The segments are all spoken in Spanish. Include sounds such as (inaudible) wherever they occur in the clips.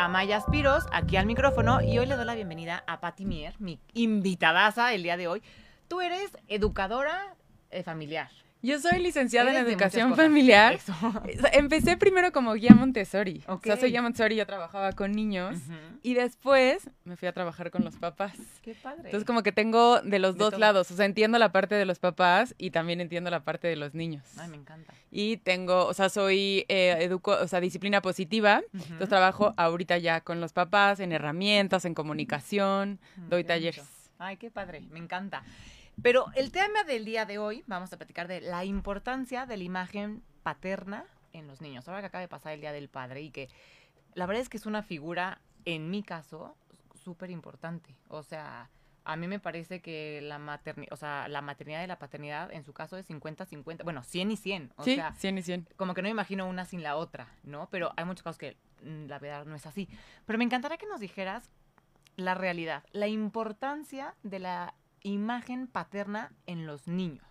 Amaya Spiros, aquí al micrófono, y hoy le doy la bienvenida a Patti Mier, mi invitadaza el día de hoy. Tú eres educadora eh, familiar. Yo soy licenciada en Eres educación familiar. Eso. Empecé primero como guía Montessori. O sea, soy guía Montessori, yo trabajaba con niños. Y después me fui a trabajar con los papás. Qué padre. Entonces como que tengo de los De dos todo. lados. O sea, entiendo la parte de los papás y también entiendo la parte de los niños. Ay, me encanta. Y tengo, o sea, soy eh, educo, o sea, disciplina positiva. Entonces trabajo ahorita ya con los papás en herramientas, en comunicación, doy qué talleres. Ay, qué padre, me encanta. Pero el tema del día de hoy, vamos a platicar de la importancia de la imagen paterna en los niños. Ahora que acaba de pasar el Día del Padre y que la verdad es que es una figura, en mi caso, súper importante. O sea, a mí me parece que la maternidad, o sea, la maternidad y la paternidad en su caso es 50-50, bueno, 100 y 100. O sí, sea, 100 y 100. como que no me imagino una sin la otra, ¿no? Pero hay muchos casos que mm, la verdad no es así. Pero me encantaría que nos dijeras la realidad, la importancia de la imagen paterna en los niños.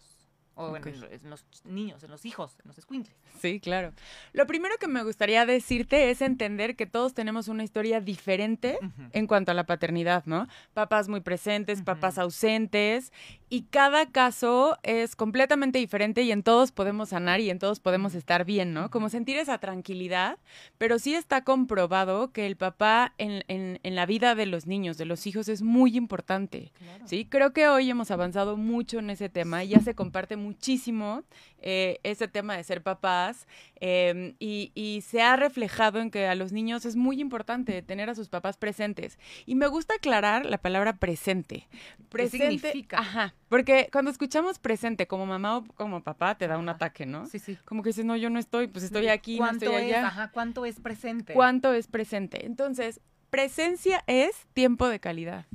O bueno, Ok. en, en los niños, en los hijos, en los squinkles. Sí, claro. Lo primero que me gustaría decirte es entender que todos tenemos una historia diferente en cuanto a la paternidad, ¿no? Papás muy presentes, papás Ujú. ausentes, y cada caso es completamente diferente y en todos podemos sanar y en todos podemos estar bien, ¿no? Como sentir esa tranquilidad, pero sí está comprobado que el papá en, en- en la vida de los niños, de los hijos, es muy importante. Claro. Sí, creo que hoy hemos avanzado mucho en ese tema y ya se comparte muchísimo eh, ese tema de ser papás eh, y, y se ha reflejado en que a los niños es muy importante tener a sus papás presentes. Y me gusta aclarar la palabra presente. Presente, significa? Ajá, porque cuando escuchamos presente como mamá o como papá te da un Ajá. ataque, ¿no? Sí, sí. Como que dices, no, yo no estoy, pues estoy aquí, no ¿Cuánto estoy es? allá. Ajá, ¿cuánto es presente? ¿Cuánto es presente? Entonces, presencia es tiempo de calidad.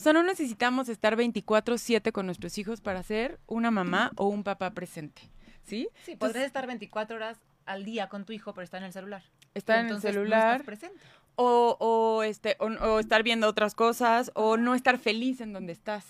O sea, no necesitamos estar 24/7 con nuestros hijos para ser una mamá o un papá presente. ¿Sí? Sí, Entonces- podrías estar 24 horas al día con tu hijo, pero está en el celular. Estar en el no celular estás presente. O, o, este, o, o estar viendo otras cosas o no estar feliz en donde estás.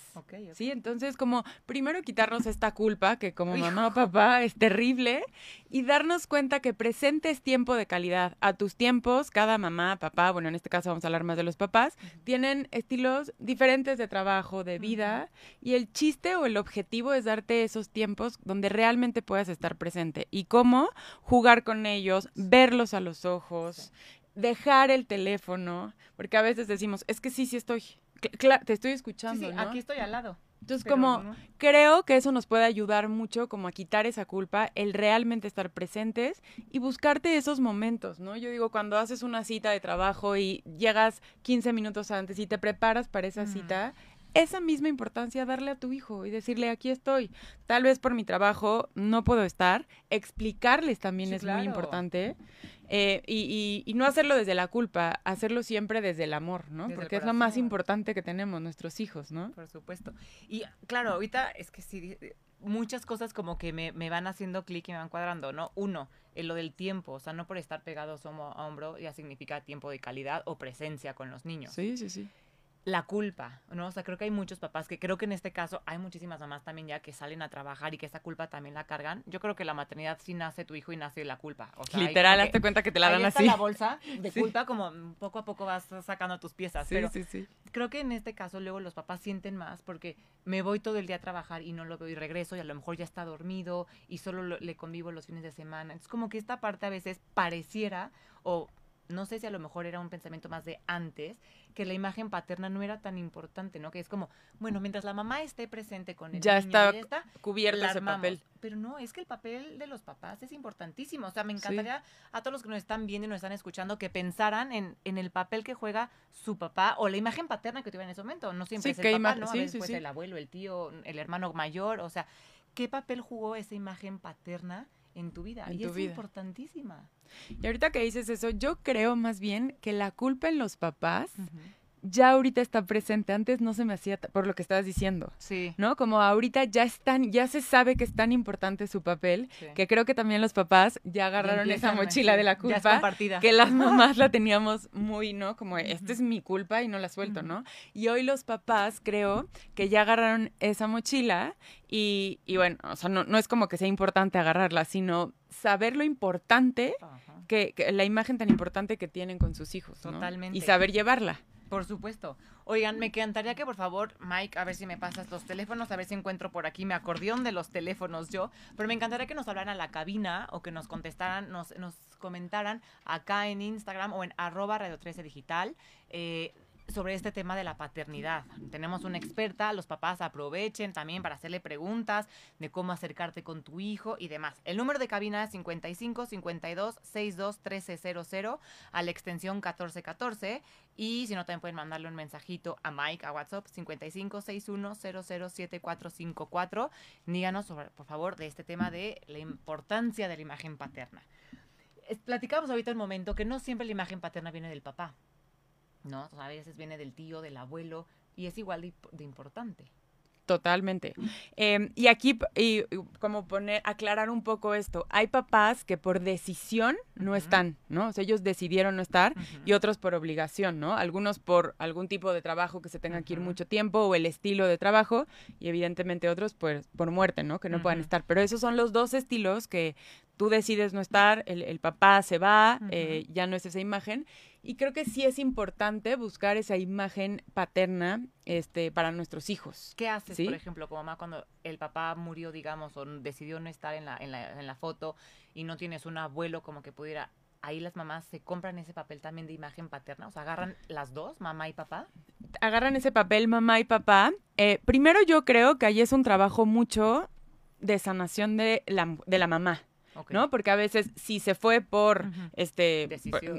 Sí, entonces como primero quitarnos esta culpa que como mamá o papá es terrible y darnos cuenta que presente es tiempo de calidad. A tus tiempos, cada mamá, papá, bueno, en este caso vamos a hablar más de los papás, tienen estilos diferentes de trabajo, de vida y el chiste o el objetivo es darte esos tiempos donde realmente puedas estar presente. ¿Y cómo? Jugar con ellos, verlos a los ojos, dejar el teléfono, porque a veces decimos, es que sí, sí estoy, cla- te estoy escuchando, sí, ¿no? aquí estoy al lado. Entonces, pero como no. creo que eso nos puede ayudar mucho como a quitar esa culpa, el realmente estar presentes y buscarte esos momentos, ¿no? Yo digo, cuando haces una cita de trabajo y llegas 15 minutos antes y te preparas para esa cita, esa misma importancia darle a tu hijo y decirle, aquí estoy. Tal vez por mi trabajo no puedo estar, explicarles también Sí, es claro. muy importante. Eh, y, y- y no hacerlo desde la culpa, hacerlo siempre desde el amor, ¿no? Desde Porque es lo más importante que tenemos, nuestros hijos, ¿no? Por supuesto. Y claro, ahorita es que sí, di- muchas cosas como que me, me van haciendo clic y me van cuadrando, ¿no? Uno, en lo del tiempo, o sea, no por estar pegados hombro a hombro ya significa tiempo de calidad o presencia con los niños. Sí, sí, sí. La culpa, ¿no? O sea, creo que hay muchos papás que creo que en este caso hay muchísimas mamás también ya que salen a trabajar y que esa culpa también la cargan. Yo creo que la maternidad sí nace tu hijo y nace la culpa. O sea, Literal, hazte cuenta que te la ahí dan está así. la bolsa de Sí. culpa como poco a poco vas sacando tus piezas. Sí, pero sí, sí. creo que en este caso luego los papás sienten más porque me voy todo el día a trabajar y no lo veo y regreso y a lo mejor ya está dormido y solo lo- le convivo los fines de semana. Es como que esta parte a veces pareciera o no sé si a lo mejor era un pensamiento más de antes, que la imagen paterna no era tan importante, ¿no? Que es como, bueno, mientras la mamá esté presente con el Ya niño está ya está, Cubierto la ese armamos. papel. Pero no, es que el papel de los papás es importantísimo. O sea, me encantaría a todos los que nos están viendo y nos están escuchando que pensaran en, en el papel que juega su papá o la imagen paterna que tuviera en ese momento. No siempre Sí, es el papá, ¿no? A sí, veces el abuelo, el tío, el hermano mayor. O sea, ¿qué papel jugó esa imagen paterna en tu vida? En y tu es vida. importantísima. Y ahorita que dices eso, yo creo más bien que la culpa en los papás ya ahorita está presente. Antes no se me hacía por lo que estabas diciendo. Sí. ¿No? Como ahorita ya están, ya se sabe que es tan importante su papel, que creo que también los papás ya agarraron esa mochila de la culpa. Que las mamás la (laughs) teníamos muy, ¿no? Como, esta es mi culpa y no la suelto, ¿no? Y hoy los papás creo que ya agarraron esa mochila y, y bueno, o sea, no, no es como que sea importante agarrarla, sino saber lo importante que, la imagen tan importante que tienen con sus hijos. Totalmente. Y saber llevarla. Por supuesto. Oigan, me encantaría que por favor, Mike, a ver si me pasas los teléfonos, a ver si encuentro por aquí mi acordeón de los teléfonos yo, pero me encantaría que nos hablaran a la cabina o que nos contestaran, nos, nos comentaran acá en Instagram o en arroba radio 13 digital. Eh, sobre este tema de la paternidad. Tenemos una experta, los papás aprovechen también para hacerle preguntas de cómo acercarte con tu hijo y demás. El número de cabina es 55 52 62 1300 a la extensión 1414 y si no también pueden mandarle un mensajito a Mike a WhatsApp 55 61 007454. Díganos por favor de este tema de la importancia de la imagen paterna. Platicamos ahorita un momento que no siempre la imagen paterna viene del papá. ¿no? a veces viene del tío, del abuelo, y es igual de, importante. Totalmente. Em, y aquí, y, como poner, aclarar un poco esto, hay papás que por decisión no están, ¿no? O sea, ellos decidieron no estar y otros por obligación, ¿no? Algunos por algún tipo de trabajo que se tenga que ir mucho tiempo o el estilo de trabajo y evidentemente otros pues por muerte, ¿no? Que no puedan estar. Pero esos son los dos estilos que tú decides no estar, el, papá se va, eh, ya no es esa imagen y creo que sí es importante buscar esa imagen paterna este, para nuestros hijos. ¿Qué haces, por ejemplo, como mamá, cuando el papá murió, digamos, o decidió no estar en la, en la, en la foto y no tienes un abuelo como que pudiera ahí las mamás se compran ese papel también de imagen paterna? O sea, agarran las dos, mamá y papá. Agarran ese papel, mamá y papá. Eh, primero yo creo que ahí es un trabajo mucho de sanación de la, de la mamá. ¿No? Porque a veces si se fue por este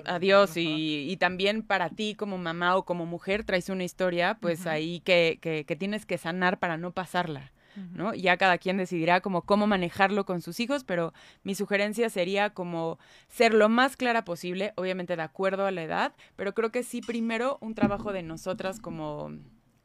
adiós y, también para ti como mamá o como mujer traes una historia, pues ahí que, que, tienes que sanar para no pasarla. ¿no? Ya cada quien decidirá como cómo manejarlo con sus hijos, pero mi sugerencia sería como ser lo más clara posible, obviamente de acuerdo a la edad, pero creo que sí primero un trabajo de nosotras como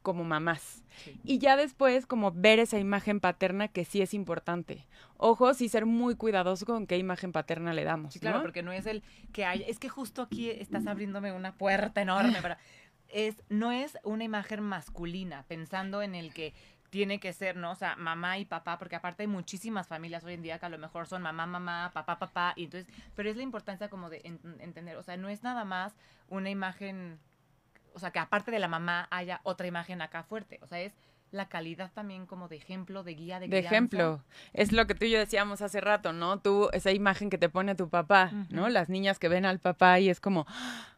como mamás. Y ya después, como ver esa imagen paterna que sí es importante. Ojo, sí ser muy cuidadoso con qué imagen paterna le damos. Sí, claro, porque no es el que hay, es que justo aquí estás abriéndome una puerta enorme para. Es, no es una imagen masculina, pensando en el que tiene que ser, ¿no? O sea, mamá y papá, porque aparte hay muchísimas familias hoy en día que a lo mejor son mamá, mamá, papá, papá, y entonces, pero es la importancia como de entender, o sea, no es nada más una imagen o sea, que aparte de la mamá haya otra imagen acá fuerte. O sea, es la calidad también como de ejemplo, de guía, de De ejemplo. Es lo que tú y yo decíamos hace rato, ¿no? Tú, esa imagen que te pone tu papá, ¿no? Las niñas que ven al papá y es como,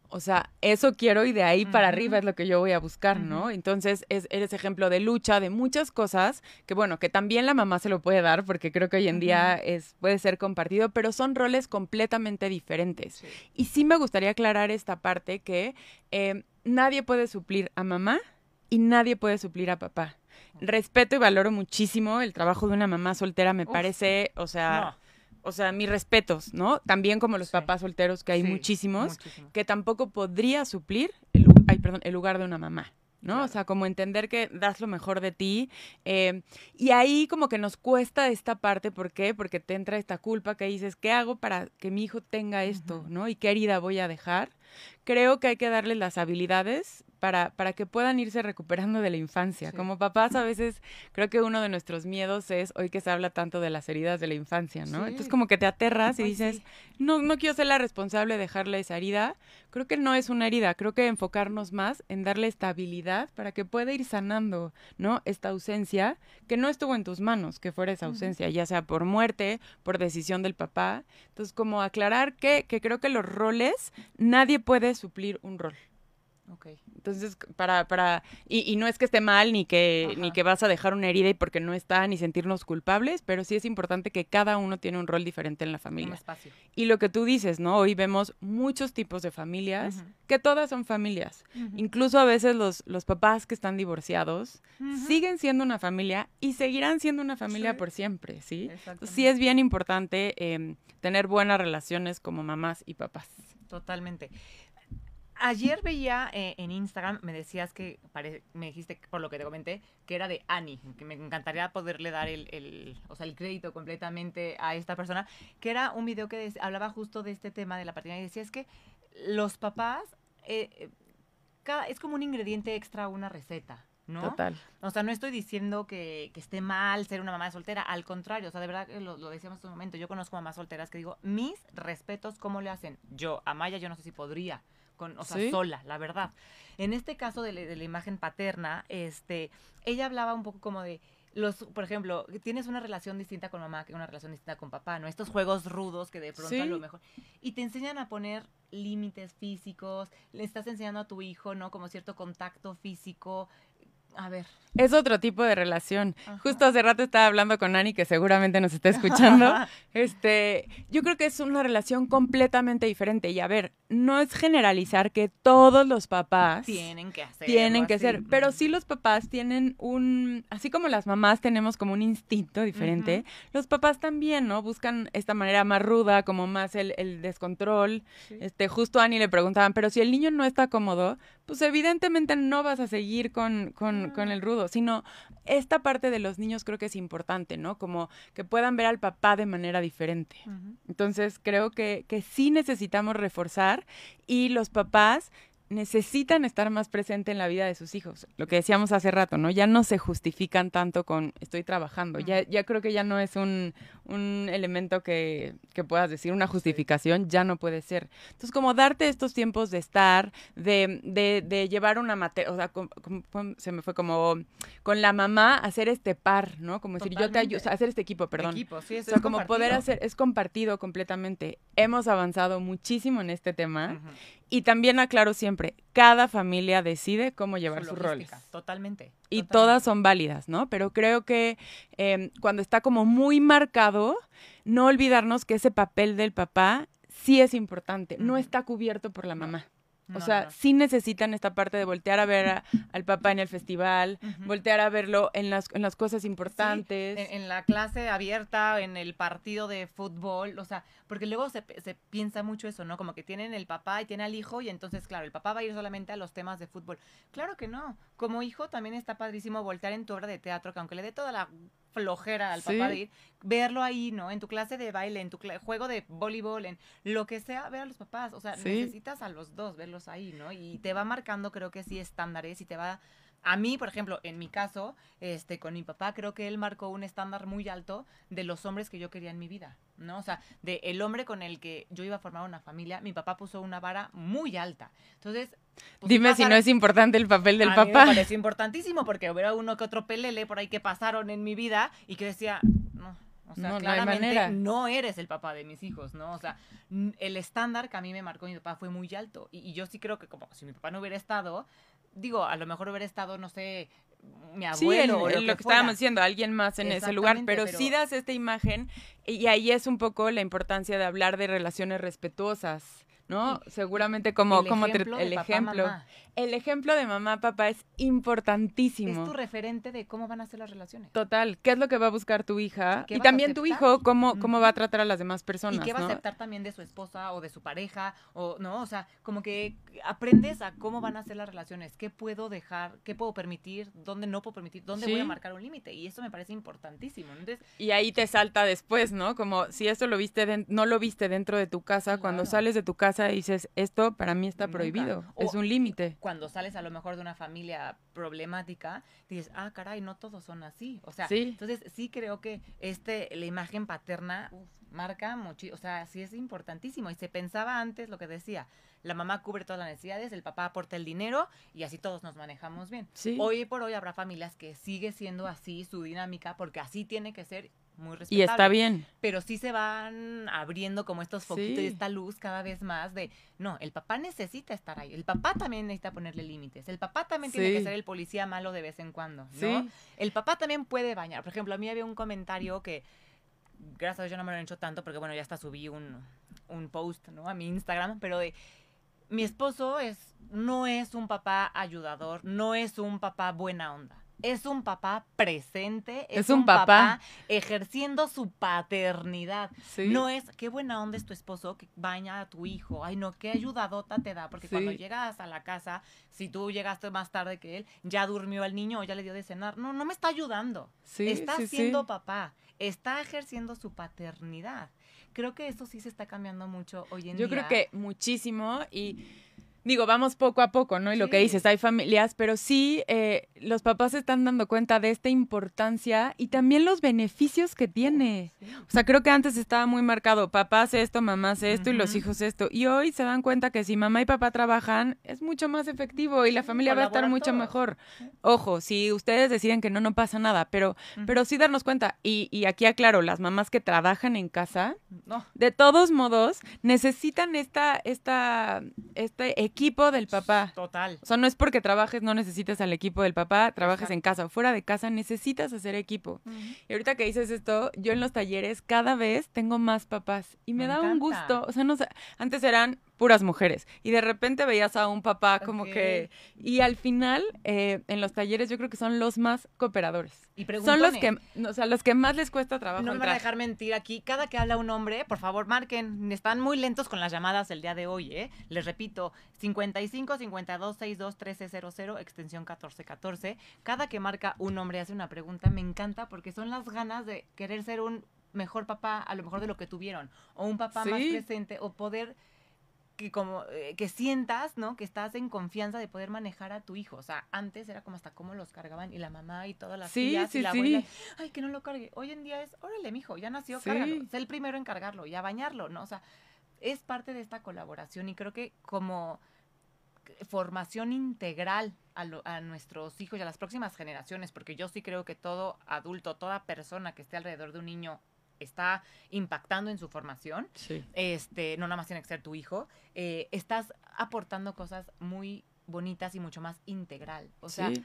o sea, eso quiero y de ahí para arriba es lo que yo voy a buscar, ¿no? Entonces, es, eres ejemplo de lucha, de muchas cosas, que bueno, que también la mamá se lo puede dar, porque creo que hoy en día es, puede ser compartido, pero son roles completamente diferentes. Y sí me gustaría aclarar esta parte que eh, nadie puede suplir a mamá y nadie puede suplir a papá. Respeto y valoro muchísimo el trabajo de una mamá soltera, me parece, o sea o sea, mis respetos, ¿no? También como los papás solteros, que hay muchísimos, que tampoco podría suplir el, perdón, el lugar de una mamá. ¿no? O sea, como entender que das lo mejor de ti. Eh, y ahí como que nos cuesta esta parte, ¿por qué? Porque te entra esta culpa que dices, ¿qué hago para que mi hijo tenga esto, ¿no? ¿Y qué herida voy a dejar? Creo que hay que darle las habilidades para, para que puedan irse recuperando de la infancia. Como papás a veces creo que uno de nuestros miedos es hoy que se habla tanto de las heridas de la infancia, ¿no? Entonces como que te aterras y dices, no, no quiero ser la responsable de dejarle esa herida. Creo que no es una herida, creo que enfocarnos más en darle estabilidad para que pueda ir sanando, ¿no? Esta ausencia que no estuvo en tus manos, que fuera esa ausencia, ya sea por muerte, por decisión del papá. Entonces como aclarar que, que creo que los roles, nadie puede suplir un rol. Okay. Entonces, para, para, y, y, no es que esté mal, ni que, ni que vas a dejar una herida y porque no está, ni sentirnos culpables, pero sí es importante que cada uno tiene un rol diferente en la familia. espacio. Y lo que tú dices, ¿no? Hoy vemos muchos tipos de familias, que todas son familias. Incluso a veces los, los papás que están divorciados siguen siendo una familia y seguirán siendo una familia por siempre, ¿sí? Sí es bien importante em, tener buenas relaciones como mamás y papás. Totalmente ayer veía eh, en Instagram, me decías que, me dijiste, por lo que te comenté, que era de Annie, que me encantaría poderle dar el, el, o sea, el crédito completamente a esta persona, que era un video que hablaba justo de este tema de la paternidad y decía, es que los papás, eh, eh, cada, es como un ingrediente extra a una receta. ¿no? Total. O sea, no estoy diciendo que, que, esté mal ser una mamá soltera, al contrario, o sea, de verdad lo, lo decíamos en un momento, yo conozco mamás solteras que digo, mis respetos, ¿cómo le hacen? Yo, a Maya, yo no sé si podría, con, o sea, sola, la verdad. En este caso de, la imagen paterna, este, ella hablaba un poco como de los, por ejemplo, tienes una relación distinta con mamá que una relación distinta con papá, ¿no? Estos juegos rudos que de pronto a lo mejor. Y te enseñan a poner límites físicos, le estás enseñando a tu hijo, ¿no? Como cierto contacto físico, a ver. Es otro tipo de relación. Justo hace rato estaba hablando con Ani, que seguramente nos está escuchando. (laughs) este, yo creo que es una relación completamente diferente. Y a ver, no es generalizar que todos los papás tienen que hacer. Tienen que ser. Pero sí los papás tienen un. Así como las mamás tenemos como un instinto diferente, los papás también, ¿no? Buscan esta manera más ruda, como más el, el descontrol. Este, justo a Ani le preguntaban, pero si el niño no está cómodo, pues evidentemente no vas a seguir con, con, con, el rudo, sino esta parte de los niños creo que es importante, ¿no? Como que puedan ver al papá de manera diferente. Entonces creo que, que sí necesitamos reforzar y los papás necesitan estar más presente en la vida de sus hijos. Lo que decíamos hace rato, ¿no? Ya no se justifican tanto con estoy trabajando. Ya, ya creo que ya no es un, un elemento que, que, puedas decir, una justificación, ya no puede ser. Entonces, como darte estos tiempos de estar, de, de, de llevar una materia, o sea, se me fue como con la mamá hacer este par, ¿no? Como decir, yo te ayudo, sea, hacer este equipo, perdón. Equipo, sí, o sea, como poder hacer, es compartido completamente. Hemos avanzado muchísimo en este tema. Y también aclaro siempre, cada familia decide cómo llevar sus roles. Totalmente. Y todas son válidas, ¿no? Pero creo que em, cuando está como muy marcado, no olvidarnos que ese papel del papá sí es importante, no está cubierto por la mamá o sea, sí necesitan esta parte de voltear a ver al papá en el festival, voltear a verlo en las, en las cosas importantes. en, la clase abierta, en el partido de fútbol, o sea, porque luego se, se, piensa mucho eso, ¿no? Como que tienen el papá y tiene al hijo y entonces, claro, el papá va a ir solamente a los temas de fútbol. Claro que no. Como hijo también está padrísimo voltear en tu obra de teatro, que aunque le dé toda la flojera al papá de ir, verlo ahí, ¿no? En tu clase de baile, en tu juego de voleibol, en lo que sea, ver a los papás. O sea, necesitas a los dos, verlos ahí, ¿no? Y te va marcando, creo que sí, estándares y te va a mí, por ejemplo, en mi caso, este, con mi papá, creo que él marcó un estándar muy alto de los hombres que yo quería en mi vida, ¿no? O sea, de el hombre con el que yo iba a formar una familia, mi papá puso una vara muy alta. Entonces, pues, Dime si no es importante el papel del a papá. Mí me parece importantísimo porque hubiera uno que otro pelele por ahí que pasaron en mi vida y que decía, no, o sea, no, claramente no, eres el papá de mis hijos, ¿no? O sea, el estándar que a mí me marcó mi papá fue muy alto. Y, y, yo sí creo que como si mi papá no hubiera estado, digo, a lo mejor hubiera estado, no sé, mi abuelo sí, lo, que, estábamos diciendo, alguien más en ese lugar, pero, pero, sí das esta imagen y ahí es un poco la importancia de hablar de relaciones respetuosas ¿no? Seguramente como, el como ejemplo, el ejemplo. mamá. El ejemplo de mamá, papá es importantísimo. Es tu referente de cómo van a ser las relaciones. Total, ¿qué es lo que va a buscar tu hija? Y también tu hijo, cómo, cómo va a tratar a las demás personas. Y qué va a aceptar también de su esposa o de su pareja, o no, o sea, como que aprendes a cómo van a ser las relaciones, qué puedo dejar, qué puedo permitir, dónde no puedo permitir, dónde voy a marcar un límite. Y eso me parece importantísimo. Entonces, y ahí te salta después, ¿no? Como si esto lo viste, no lo viste dentro de tu casa, cuando sales de tu casa y dices, esto para mí está prohibido, es un límite. Cuando sales a lo mejor de una familia problemática, dices, ah, caray, no todos son así. O sea, entonces sí creo que este, la imagen paterna marca mucho, o sea, sí es importantísimo. Y se pensaba antes lo que decía, la mamá cubre todas las necesidades, el papá aporta el dinero y así todos nos manejamos bien. Hoy por hoy habrá familias que sigue siendo así su dinámica porque así tiene que ser muy respetable. Y está bien. Pero sí se van abriendo como estos foquitos y esta luz cada vez más de, no, el papá necesita estar ahí, el papá también necesita ponerle límites, el papá también tiene que ser el policía malo de vez en cuando, ¿no? El papá también puede bañar. Por ejemplo, a mí había un comentario que, gracias a Dios yo no me lo he hecho tanto porque, bueno, ya hasta subí un, un post, ¿no? A mi Instagram, pero de, mi esposo es, no es un papá ayudador, no es un papá buena onda es un papá presente, es, Es un papá. ejerciendo su paternidad. Sí. No es, qué buena onda es tu esposo que baña a tu hijo. Ay, no, qué ayudadota te da. Porque cuando llegas a la casa, si tú llegaste más tarde que él, ya durmió el niño o ya le dio de cenar. No, no me está ayudando. Sí, está siendo papá. Está ejerciendo su paternidad. Creo que eso sí se está cambiando mucho hoy en Yo día. creo que muchísimo y digo, vamos poco a poco, ¿no? Y lo que dices, hay familias, pero sí eh, los papás se están dando cuenta de esta importancia y también los beneficios que tiene. Sí. O sea, creo que antes estaba muy marcado, papá hace esto, mamá hace esto y los hijos esto. Y hoy se dan cuenta que si mamá y papá trabajan, es mucho más efectivo y la familia va a estar mucho todos. mejor. Ojo, si ustedes deciden que no, no pasa nada, pero, pero sí darnos cuenta. Y, y aquí aclaro, las mamás que trabajan en casa, No. de todos modos, necesitan esta, esta, este equipo del papá. Total. O sea, no es porque trabajes, no necesitas al equipo del papá, trabajes en casa o fuera de casa, necesitas hacer equipo. Y ahorita que dices esto, yo en los talleres cada vez tengo más papás y me, Me da un gusto. O sea, no antes eran puras mujeres y de repente veías a un papá como que... Y al final, eh, en los talleres yo creo que son los más cooperadores. Y Son los que, o sea, los que más les cuesta trabajo No me van a dejar mentir aquí. Cada que habla un hombre, por favor, marquen. Están muy lentos con las llamadas el día de hoy, ¿eh? Les repito, 55 52 62 1300, extensión 1414. Cada que marca un hombre hace una pregunta, me encanta porque son las ganas de querer ser un mejor papá, a lo mejor de lo que tuvieron, o un papá más presente, o poder que como eh, que sientas, ¿no? Que estás en confianza de poder manejar a tu hijo. O sea, antes era como hasta cómo los cargaban y la mamá y todas las Sí, tías sí, y la sí. abuela ay, que no lo cargue. Hoy en día es, órale, mijo, ya nació, cárgalo. Sé el primero en cargarlo y a bañarlo, ¿no? O sea, es parte de esta colaboración y creo que como formación integral a, lo- a nuestros hijos y a las próximas generaciones, porque yo sí creo que todo adulto, toda persona que esté alrededor de un niño está impactando en su formación, Sí. este, no nada más tiene que ser tu hijo, eh, estás aportando cosas muy bonitas y mucho más integral. O sea, Sí.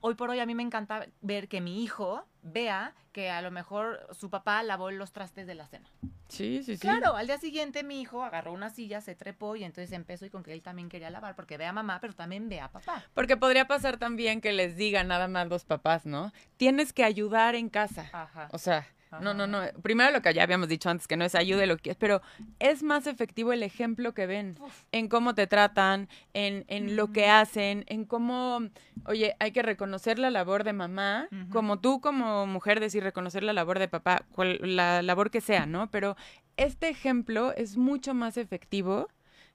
hoy por hoy a mí me encanta ver que mi hijo vea que a lo mejor su papá lavó los trastes de la cena. Sí, sí, sí. Claro, al día siguiente mi hijo agarró una silla, se trepó y entonces empezó y con que él también quería lavar porque ve a mamá, pero también ve a papá. Porque podría pasar también que les digan nada más los papás, ¿no? Tienes que ayudar en casa. Ajá. O sea, no, no, no. Primero lo que ya habíamos dicho antes, que no es ayude lo que pero es más efectivo el ejemplo que ven Uf. en cómo te tratan, en, en lo que Ujú. hacen, en cómo, oye, hay que reconocer la labor de mamá, como tú como mujer decir reconocer la labor de papá, cual- la labor que sea, ¿no? Pero este ejemplo es mucho más efectivo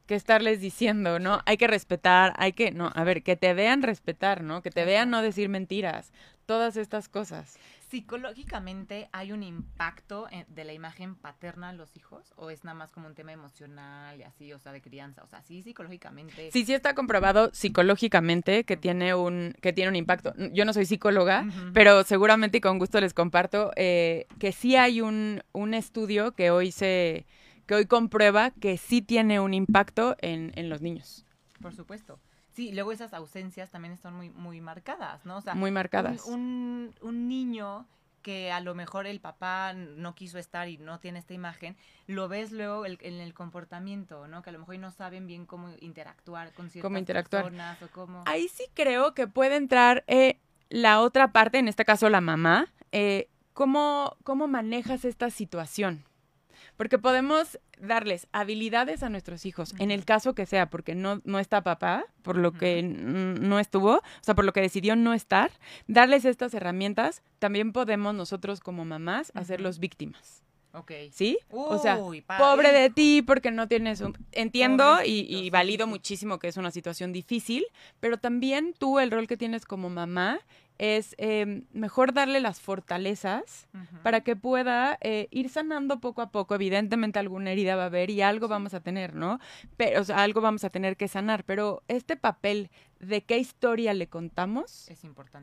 que estarles diciendo, ¿no? Hay que respetar, hay que, no, a ver, que te vean respetar, ¿no? Que te vean no decir mentiras, todas estas cosas. ¿Psicológicamente hay un impacto en- de la imagen paterna en los hijos? ¿O es nada más como un tema emocional y así, o sea, de crianza? O sea, sí, psicológicamente. Sí, sí está comprobado psicológicamente que tiene un, que tiene un impacto. Yo no soy psicóloga, pero seguramente y con gusto les comparto eh, que sí hay un, un estudio que hoy se que hoy comprueba que sí tiene un impacto en, en los niños, Por supuesto. Sí, luego esas ausencias también están muy, muy marcadas, ¿no? O sea, muy marcadas. Un, un, un niño que a lo mejor el papá no quiso estar y no tiene esta imagen, lo ves luego el- en el comportamiento, ¿no? Que a lo mejor no saben bien cómo interactuar con ciertas interactuar. personas o cómo... Ahí sí creo que puede entrar eh, la otra parte, en este caso la mamá, eh, ¿cómo, ¿cómo manejas esta situación? Porque podemos darles habilidades a nuestros hijos, en el caso que sea, porque no, no está papá, por lo que no estuvo, o sea, por lo que decidió no estar, darles estas herramientas, también podemos nosotros como mamás hacerlos víctimas, Ok. ¿sí? o sea, Uy, pa- Pobre de ti porque no tienes un... Entiendo y, y valido muchísimo que es una situación difícil, pero también tú el rol que tienes como mamá es eh, mejor darle las fortalezas para que pueda eh, ir sanando poco a poco. Evidentemente alguna herida va a haber y algo vamos a tener, ¿no? Pero, o sea, algo vamos a tener que sanar, pero este papel de qué historia le contamos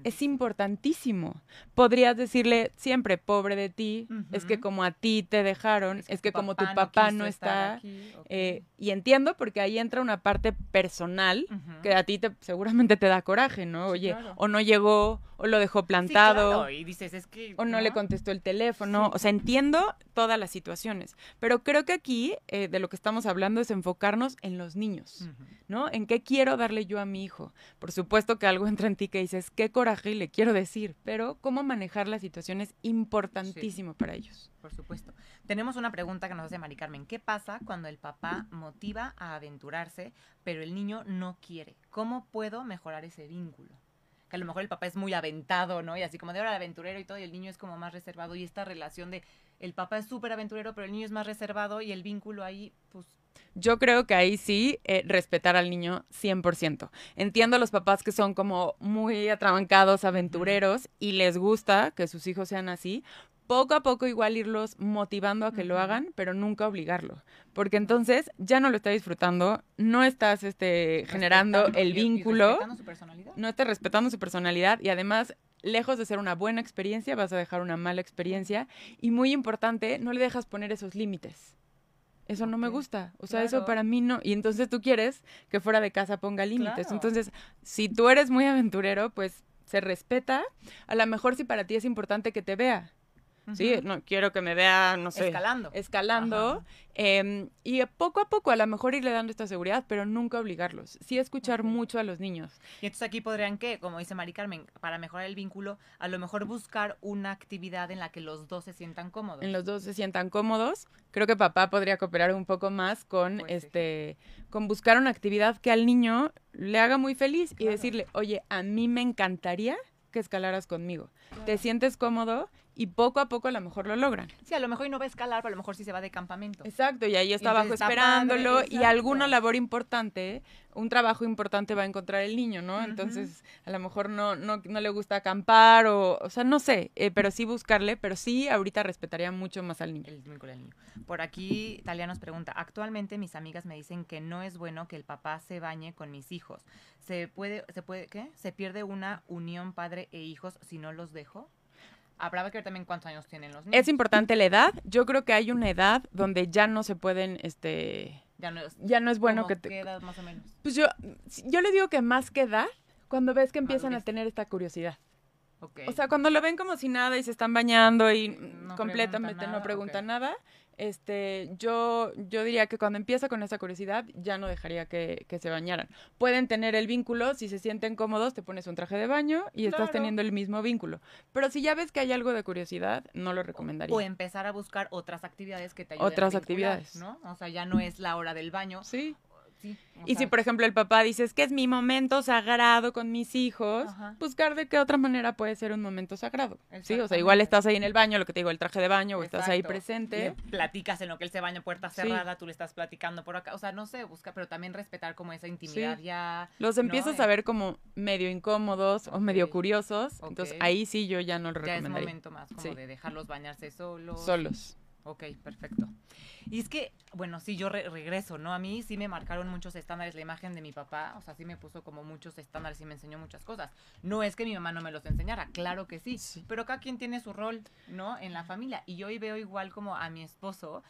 Es importantísimo. Podrías decirle siempre, pobre de ti, es que como a ti te dejaron, es que, como tu papá no, está. aquí, eh, y entiendo porque ahí entra una parte personal que a ti te, seguramente te da coraje, ¿no? Sí, Oye, claro. o no llegó, o lo dejó plantado. Sí, claro, y dices, es que. O no, le contestó el teléfono. O sea, entiendo todas las situaciones. Pero creo que aquí eh, de lo que estamos hablando es enfocarnos en los niños, ¿no? En qué quiero darle yo a mi hijo. Por supuesto que algo (laughs) entra en ti que dices, qué coraje le quiero decir. Pero cómo manejar la situación es importantísimo para ellos. Por supuesto. Tenemos una pregunta que nos hace Mari Carmen. ¿Qué pasa cuando el papá motiva a aventurarse, pero el niño no quiere? ¿Cómo puedo mejorar ese vínculo? Que a lo mejor el papá es muy aventado, ¿no? Y así como de ahora aventurero y todo, y el niño es como más reservado. Y esta relación de el papá es súper aventurero, pero el niño es más reservado y el vínculo ahí, pues... Yo creo que ahí sí, eh, respetar al niño 100%. Entiendo a los papás que son como muy atrabancados, aventureros, y les gusta que sus hijos sean así, poco a poco igual irlos motivando a que lo hagan, pero nunca obligarlo. Porque entonces ya no lo está disfrutando, no estás este, generando el vínculo. respetando su personalidad. No estás respetando su personalidad y además, lejos de ser una buena experiencia, vas a dejar una mala experiencia. Y muy importante, no le dejas poner esos límites. Eso no me gusta. O sea, eso para mí no. Y entonces tú quieres que fuera de casa ponga límites. Entonces, si tú eres muy aventurero, pues se respeta. A lo mejor si para ti es importante que te vea Sí, no quiero que me vea, no sé. Escalando. Escalando. Em, y poco a poco, a lo mejor irle dando esta seguridad, pero nunca obligarlos. Sí, escuchar mucho a los niños. Y entonces aquí podrían, ¿qué? Como dice Mari Carmen, para mejorar el vínculo, a lo mejor buscar una actividad en la que los dos se sientan cómodos. En los dos se sientan cómodos. Creo que papá podría cooperar un poco más con pues este, con buscar una actividad que al niño le haga muy feliz y decirle, oye, a mí me encantaría que escalaras conmigo. ¿Te sientes cómodo? Y poco a poco a lo mejor lo logran. Sí, a lo mejor y no va a escalar, pero a lo mejor sí se va de campamento. Exacto, y ahí está abajo esperándolo y alguna labor importante, un trabajo importante va a encontrar el niño, ¿no? Entonces, a lo mejor no, no, no, le gusta acampar o, o sea, no sé, eh, pero sí buscarle, pero sí ahorita respetaría mucho más al niño. El vínculo niño. Por aquí, Talia nos pregunta, actualmente mis amigas me dicen que no es bueno que el papá se bañe con mis hijos. ¿Se puede, se puede, qué? ¿Se pierde una unión padre e hijos si no los dejo? Habrá que ver también cuántos años tienen los niños. Es importante la edad. Yo creo que hay una edad donde ya no se pueden, este... Ya no es, ya no es bueno que te... ¿Qué edad más o menos? Pues yo, yo le digo que más que edad, cuando ves que empiezan a tener esta curiosidad. O sea, cuando lo ven como si nada y se están bañando y completamente no preguntan nada, este, yo, yo diría que cuando empieza con esa curiosidad, ya no dejaría que, se bañaran. Pueden tener el vínculo, si se sienten cómodos, te pones un traje de baño y estás teniendo el mismo vínculo. Pero si ya ves que hay algo de curiosidad, no lo recomendaría. O empezar a buscar otras actividades que te ayuden. Otras actividades. ¿no? O sea, ya no es la hora del baño. Sí y si, por ejemplo, el papá dice, es que es mi momento sagrado con mis hijos, buscar de qué otra manera puede ser un momento sagrado. Sí, o sea, igual estás ahí en el baño, lo que te digo, el traje de baño, o estás ahí presente. platicas en lo que él se baña, puerta cerrada, tú le estás platicando por acá. O sea, no sé, busca, pero también respetar como esa intimidad ya. Los empiezas a ver como medio incómodos o medio curiosos. Entonces ahí sí yo ya no lo recomendaría. Ya es momento más como de dejarlos bañarse solos. Solos. Ok, perfecto. Y es que, bueno, sí, yo regreso, ¿no? A mí sí me marcaron muchos estándares la imagen de mi papá, o sea, sí me puso como muchos estándares y me enseñó muchas cosas. No es que mi mamá no me los enseñara, claro que sí, pero cada quien tiene su rol, ¿no? En la familia. Y yo hoy veo igual como a mi esposo,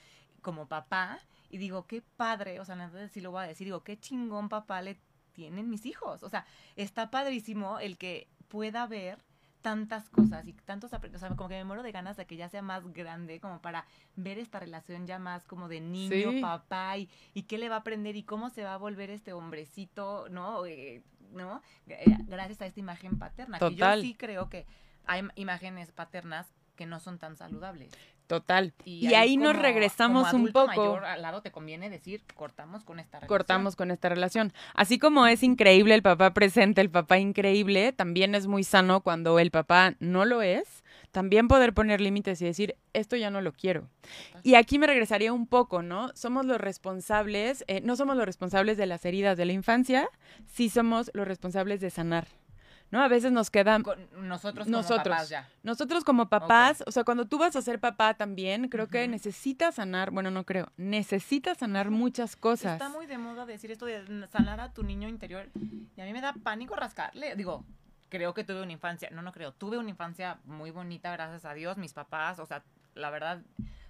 como papá, y digo, qué padre, o sea, entonces sí lo voy a decir, digo, qué chingón papá le tienen mis hijos. O sea, está padrísimo el que pueda ver tantas cosas y tantos o sea, como que me muero de ganas de que ya sea más grande, como para ver esta relación ya más como de niño, papá, y, y, qué le va a aprender y cómo se va a volver este hombrecito, ¿no? Eh, ¿no? Eh, gracias a esta imagen paterna. Total. yo sí creo que hay imágenes paternas que no son tan saludables. Total. Y, ahí, nos regresamos un poco. Mayor, al lado te conviene decir, cortamos con esta relación. Cortamos con esta relación. Así como es increíble el papá presente, el papá increíble, también es muy sano cuando el papá no lo es, también poder poner límites y decir, esto ya no lo quiero. Y aquí me regresaría un poco, ¿no? Somos los responsables, eh, no somos los responsables de las heridas de la infancia, sí somos los responsables de sanar. ¿No? A veces nos quedan... nosotros como papás ya. Nosotros como papás, o sea, cuando tú vas a ser papá también, creo que necesitas sanar, bueno, no creo, necesitas sanar muchas cosas. Está muy de moda decir esto de sanar a tu niño interior y a mí me da pánico rascarle. Digo, creo que tuve una infancia, no, no creo, tuve una infancia muy bonita, gracias a Dios, mis papás, o sea, la verdad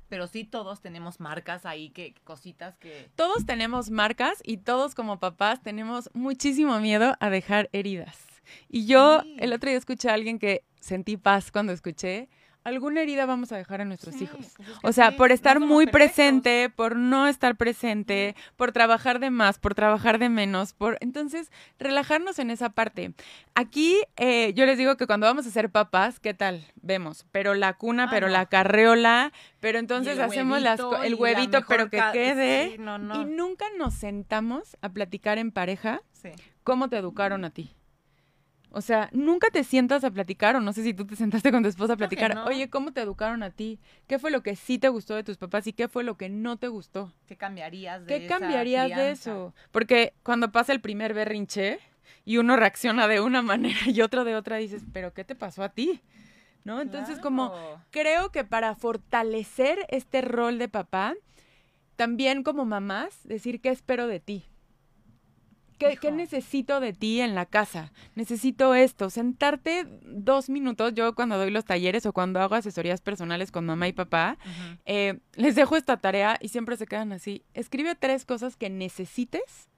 pero sí todos tenemos marcas ahí, que cositas que... Todos tenemos marcas y todos como papás tenemos muchísimo miedo a dejar heridas. Y yo Sí. el otro día escuché a alguien que sentí paz cuando escuché, alguna herida vamos a dejar a nuestros Sí, hijos. pues es que O sea, sí, por estar muy perfectos. presente, por no estar presente, por trabajar de más, por trabajar de menos, por entonces relajarnos en esa parte. Aquí eh, yo les digo que cuando vamos a ser papás, ¿qué tal? Vemos, pero la cuna, Ah, pero no. la carreola, pero entonces hacemos las huevito el la huevito, pero que quede. sí, no, no. Y nunca nos sentamos a platicar en pareja cómo te educaron a ti. O sea, nunca te sientas a platicar, o no sé si tú te sentaste con tu esposa a platicar, no. oye, ¿cómo te educaron a ti? ¿Qué fue lo que sí te gustó de tus papás y qué fue lo que no te gustó? ¿Qué cambiaría de ¿Qué esa cambiarías de eso? Porque cuando pasa el primer berrinche y uno reacciona de una (laughs) manera y otro de otra, dices, ¿pero qué te pasó a ti? ¿No? Entonces, como creo que para fortalecer este rol de papá, también como mamás, decir qué espero de ti. ¿Qué, necesito de ti en la casa? Necesito esto, sentarte dos minutos. Yo cuando doy los talleres o cuando hago asesorías personales con mamá y papá, eh, les dejo esta tarea y siempre se quedan así. Escribe tres cosas que necesites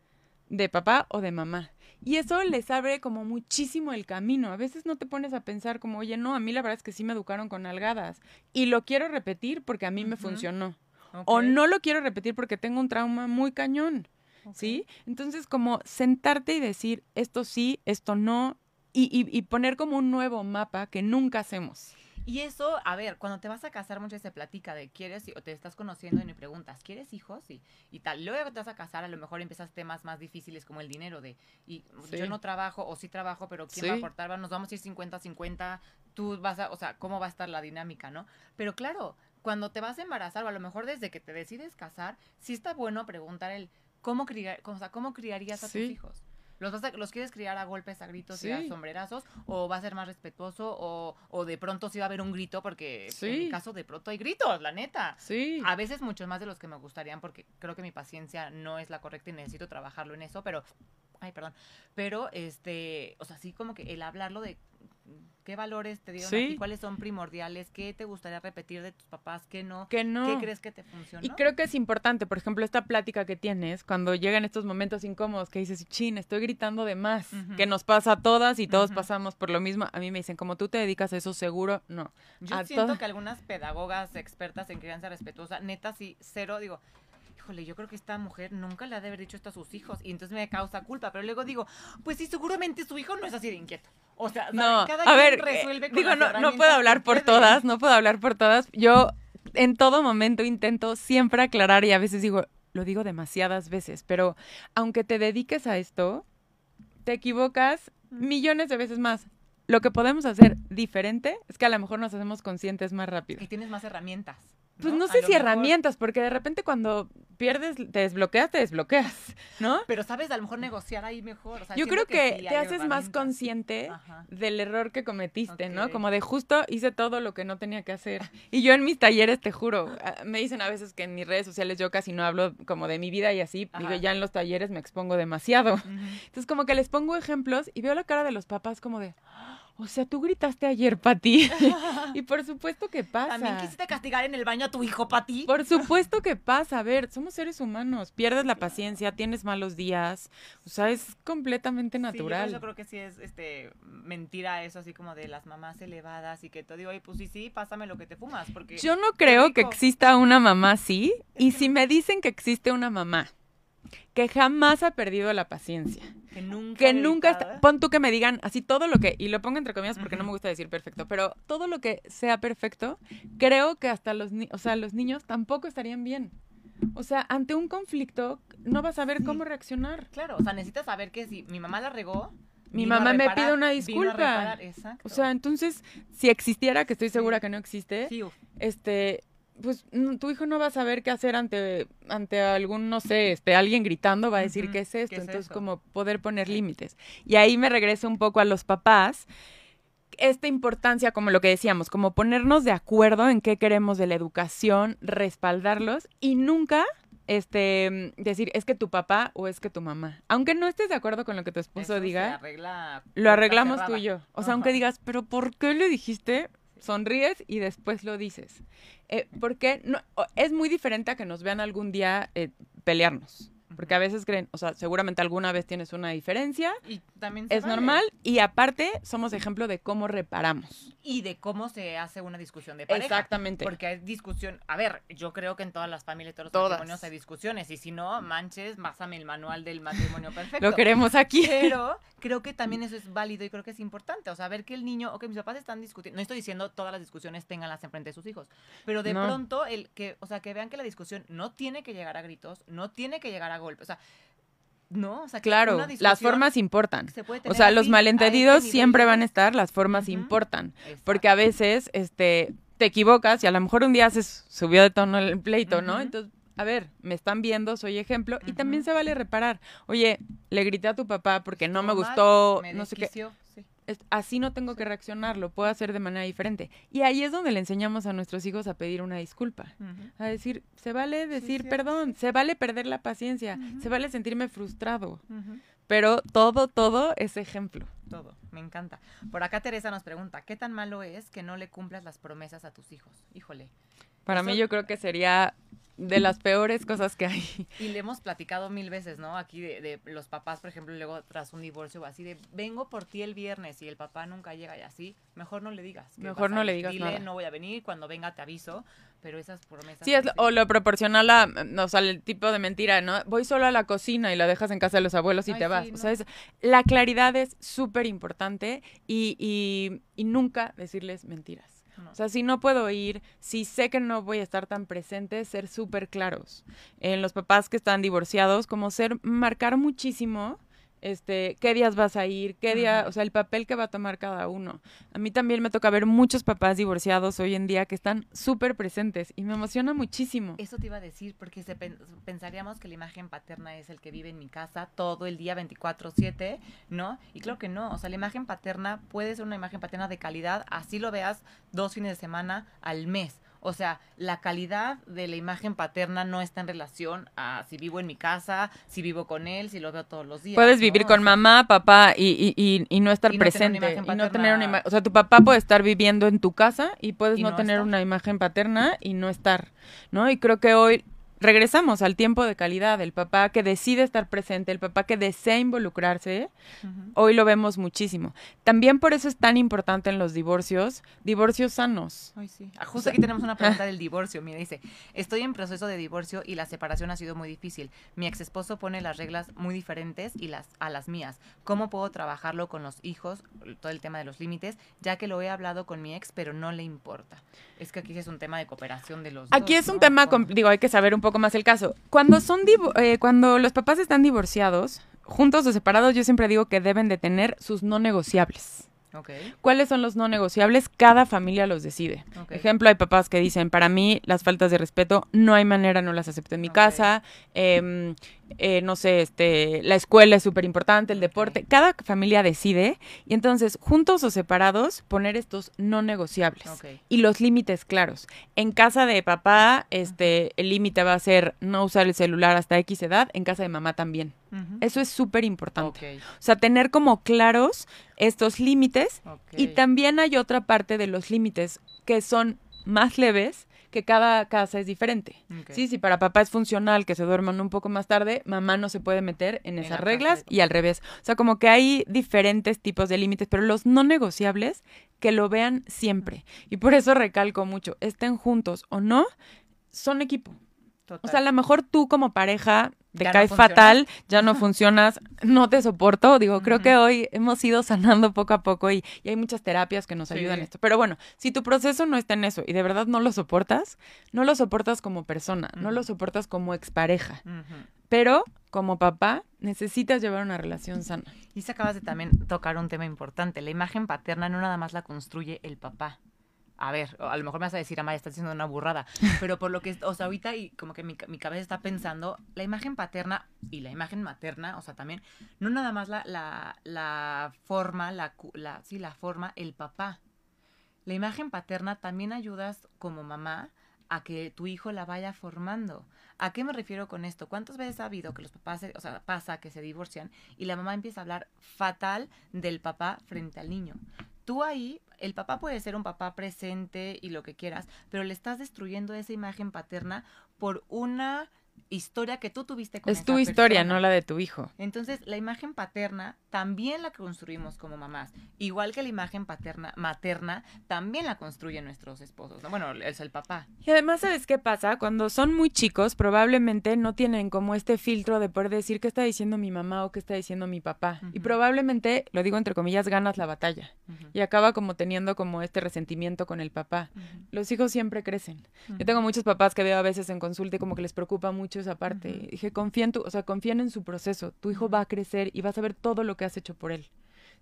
de papá o de mamá. Y eso les abre como muchísimo el camino. A veces no te pones a pensar como, oye, no, a mí la verdad es que sí me educaron con algadas. Y lo quiero repetir porque a mí me funcionó. O no lo quiero repetir porque tengo un trauma muy cañón. ¿Sí? Entonces, como sentarte y decir esto sí, esto no. Y, y- y poner como un nuevo mapa que nunca hacemos. Y eso, a ver, cuando te vas a casar mucho se platica de quieres o te estás conociendo y me preguntas, ¿quieres hijos? Y, y tal. Luego te vas a casar, a lo mejor empiezas temas más difíciles como el dinero de, y Sí. yo no trabajo o sí trabajo, pero ¿quién va a aportar? Va, Nos vamos a ir 50-50, tú vas a, o sea, ¿cómo va a estar la dinámica, no? Pero claro, cuando te vas a embarazar o a lo mejor desde que te decides casar, sí está bueno preguntar el, ¿cómo, criar, o sea, ¿cómo criarías a Sí. tus hijos? ¿Los, vas a- ¿Los quieres criar a golpes, a gritos y a sombrerazos? ¿O va a ser más respetuoso? ¿O, o de pronto sí va a haber un grito? Porque en mi caso de pronto hay gritos, la neta. Sí. A veces muchos más de los que me gustarían porque creo que mi paciencia no es la correcta y necesito trabajarlo en eso, pero... Ay, perdón. Pero, este, o sea, sí como que el hablarlo de qué valores te dieron a Sí. ti, cuáles son primordiales, qué te gustaría repetir de tus papás, qué no, que no. qué crees que te funcionó. Y creo que es importante, por ejemplo, esta plática que tienes cuando llegan estos momentos incómodos que dices, chin, estoy gritando de más, que nos pasa a todas y todos pasamos por lo mismo. A mí me dicen, como tú te dedicas a eso, seguro, no. Yo a siento que algunas pedagogas expertas en crianza respetuosa, neta, sí, cero, digo, híjole, yo creo que esta mujer nunca le ha de haber dicho esto a sus hijos y entonces me causa culpa, pero luego digo, pues sí, seguramente su hijo no es así de inquieto. O sea, No, cada a quien ver, resuelve eh, con digo, no, no puedo hablar por todas, no puedo hablar por todas. Yo en todo momento intento siempre aclarar y a veces digo, lo digo demasiadas veces, pero aunque te dediques a esto, te equivocas millones de veces más. Lo que podemos hacer diferente es que a lo mejor nos hacemos conscientes más rápido. Que tienes más herramientas. Pues no sé si mejor- herramientas, porque de repente cuando pierdes, te desbloqueas, te desbloqueas, ¿no? Pero sabes, a lo mejor negociar ahí mejor. o sea, Yo creo que, sí te haces más consciente Ajá. del error que cometiste, ¿no? Como de justo hice todo lo que no tenía que hacer. Y yo en mis talleres, te juro, ah, me dicen a veces que en mis redes sociales yo casi no hablo como de mi vida y así. Digo, Ajá. ya en los talleres me expongo demasiado. Entonces como que les pongo ejemplos y veo la cara de los papás como de, "Ah, o sea, tú gritaste ayer, Pati. (laughs) y por supuesto que pasa. También quisiste castigar en el baño a tu hijo, Pati. Por supuesto que pasa. A ver, somos seres humanos. Pierdes la paciencia, tienes malos días. O sea, es completamente Sí, yo natural. creo que sí es este mentira eso así como de las mamás elevadas y que te digo, "Ay, pues sí, sí, pásame lo que te fumas", porque Yo no creo que exista una mamá así. Y si me dicen que existe una mamá que jamás ha perdido la paciencia, que nunca que nunca está, pon tú que me digan así todo lo que, y lo pongo entre comillas porque no me gusta decir perfecto, pero todo lo que sea perfecto, creo que hasta los, ni- o sea, los niños tampoco estarían bien. O sea, ante un conflicto no vas a saber Sí. cómo reaccionar. Claro, o sea, necesitas saber que si mi mamá la regó, Mi mamá me pide una disculpa. O sea, entonces, si existiera, que estoy Sí. segura que no existe, sí, este, pues tu hijo no va a saber qué hacer ante, ante algún, no sé, este, alguien gritando, va a decir qué es esto. ¿qué es Entonces, eso? como poder poner límites. Y ahí me regreso un poco a los papás. Esta importancia, como lo que decíamos, como ponernos de acuerdo en qué queremos de la educación, respaldarlos y nunca este decir es que tu papá o es que tu mamá. Aunque no estés de acuerdo con lo que tu esposo eso diga, arregla lo arreglamos tú y yo. O sea, Ajá. aunque digas, pero ¿por qué le dijiste? Sonríes y después lo dices. Eh, porque no, es muy diferente a que nos vean algún día eh, pelearnos. Porque a veces creen, o sea, seguramente alguna vez tienes una diferencia, Y también se es vale. normal, y aparte somos ejemplo de cómo reparamos. Y de cómo se hace una discusión de pareja. Exactamente. Porque hay discusión. A ver, yo creo que en todas las familias, todos los Todas. matrimonios hay discusiones. Y si no, manches, pásame el manual del matrimonio perfecto. Lo queremos aquí. Pero (laughs) creo que también eso es válido y creo que es importante. O sea, ver que el niño, ok, mis papás están discutiendo. No estoy diciendo todas las discusiones tenganlas enfrente de sus hijos. Pero de No. pronto, el que, o sea, que vean que la discusión no tiene que llegar a gritos, no tiene que llegar a golpes. O sea, no, o sea, Claro, las formas importan. se puede O sea, los malentendidos siempre van a estar, las formas importan. Exacto. Porque a veces, este, te equivocas y a lo mejor un día se subió de tono el pleito, ¿no? Entonces, a ver, me están viendo, soy ejemplo. Y también se vale reparar. Oye, le grité a tu papá porque no me mal, gustó, me no sé qué. Así no tengo que reaccionar, lo puedo hacer de manera diferente. Y ahí es donde le enseñamos a nuestros hijos a pedir una disculpa. A decir, se vale decir perdón, se vale perder la paciencia, se vale sentirme frustrado. Pero todo, todo es ejemplo. Todo, me encanta. Por acá Teresa nos pregunta, ¿qué tan malo es que no le cumplas las promesas a tus hijos? Híjole. Para Eso- mí yo creo que sería de las peores cosas que hay. (laughs) Y le hemos platicado mil veces, ¿no? Aquí de, de los papás, por ejemplo, luego tras un divorcio o así de, vengo por ti el viernes y el papá nunca llega y así, mejor no le digas. Mejor no le digas Dile, nada. no voy a venir, cuando venga te aviso, pero esas promesas... Sí, es, o lo proporcional a, o sea, el tipo de mentira, ¿no? Voy solo a la cocina y la dejas en casa de los abuelos y Ay, te vas. sí, O sea, es- la claridad es súper importante y, y, y nunca decirles mentiras. O sea, si no puedo ir, si sé que no voy a estar tan presente, ser súper claros. En los papás que están divorciados, como ser, marcar muchísimo, este, qué días vas a ir, qué día, o sea, el papel que va a tomar cada uno. A mí también me toca ver muchos papás divorciados hoy en día que están súper presentes y me emociona muchísimo. Eso te iba a decir, porque se pen- pensaríamos que la imagen paterna es el que vive en mi casa todo el día 24/7, ¿no? Y claro que no, o sea, la imagen paterna puede ser una imagen paterna de calidad, así lo veas dos fines de semana al mes. O sea, la calidad de la imagen paterna no está en relación a si vivo en mi casa, si vivo con él, si lo veo todos los días. Puedes ¿no? vivir O con sea, mamá, papá y, y, y, y no estar Y no presente. imagen y no tener una ima- O sea, tu papá puede estar viviendo en tu casa y puedes no, no tener estar. una imagen paterna y no estar, ¿no? Y creo que hoy regresamos al tiempo de calidad. El papá que decide estar presente, el papá que desea involucrarse, hoy lo vemos muchísimo. También por eso es tan importante en los divorcios, divorcios sanos. Ay, sí. Ah, Justo aquí tenemos una (laughs) pregunta del divorcio. Mira, dice, estoy en proceso de divorcio y la separación ha sido muy difícil. Mi ex esposo pone las reglas muy diferentes y las a las mías. ¿Cómo puedo trabajarlo con los hijos? Todo el tema de los límites, ya que lo he hablado con mi ex, pero no le importa. Es que aquí es un tema de cooperación de los Aquí dos, es un ¿no? tema, digo, hay que saber un poco más el caso. Cuando son eh, cuando los papás están divorciados, juntos o separados, yo siempre digo que deben de tener sus no negociables. ¿Cuáles son los no negociables? Cada familia los decide. Ok. Ejemplo, hay papás que dicen, para mí las faltas de respeto no hay manera, no las acepto en mi casa. Em, eh, no sé, este, la escuela es súper importante, el deporte. Cada familia decide y entonces, juntos o separados, poner estos no negociables y los límites claros. En casa de papá, este, el límite va a ser no usar el celular hasta X edad, en casa de mamá también. Eso es súper importante. O sea, tener como claros estos límites y también hay otra parte de los límites que son más leves, que cada casa es diferente. Ok. Sí, si para papá es funcional que se duerman un poco más tarde, mamá no se puede meter en En esas reglas y al revés. O sea, como que hay diferentes tipos de límites, pero los no negociables que lo vean siempre. Y por eso recalco mucho, estén juntos o no, son equipo. O sea, a lo mejor tú como pareja te Ya caes fatal, ya no funcionas, no te soporto. Digo, creo que hoy hemos ido sanando poco a poco y, y hay muchas terapias que nos Sí. ayudan en esto. Pero bueno, si tu proceso no está en eso y de verdad no lo soportas, no lo soportas como persona, no lo soportas como expareja. Ujú. Pero como papá, necesitas llevar una relación sana. Y se acabas de también tocar un tema importante. La imagen paterna no nada más la construye el papá. A ver, a lo mejor me vas a decir, Amaya, estás haciendo una burrada. (laughs) Pero por lo que, o sea, ahorita y como que mi, ca- mi cabeza está pensando, la imagen paterna y la imagen materna, o sea, también, no nada más la, la, la forma, la, la, sí, la forma, el papá. La imagen paterna también ayudas como mamá a que tu hijo la vaya formando. ¿A qué me refiero con esto? ¿Cuántas veces ha habido que los papás, se- o sea, pasa que se divorcian y la mamá empieza a hablar fatal del papá frente al niño? Tú ahí, el papá puede ser un papá presente y lo que quieras, pero le estás destruyendo esa imagen paterna por una historia que tú tuviste con Es tu historia, no la de tu hijo. Entonces, la imagen paterna también la construimos como mamás. Igual que la imagen paterna, materna, también la construyen nuestros esposos. Bueno, es el papá. Y además, ¿sabes qué pasa? Cuando son muy chicos, probablemente no tienen como este filtro de poder decir qué está diciendo mi mamá o qué está diciendo mi papá. Y probablemente, lo digo entre comillas, ganas la batalla. Y acaba como teniendo como este resentimiento con el papá. Los hijos siempre crecen. Yo tengo muchos papás que veo a veces en consulta y como que les preocupa mucho esa parte. Dije, confía en tu, o sea, confían en su proceso. Tu hijo va a crecer y vas a ver todo lo que has hecho por él.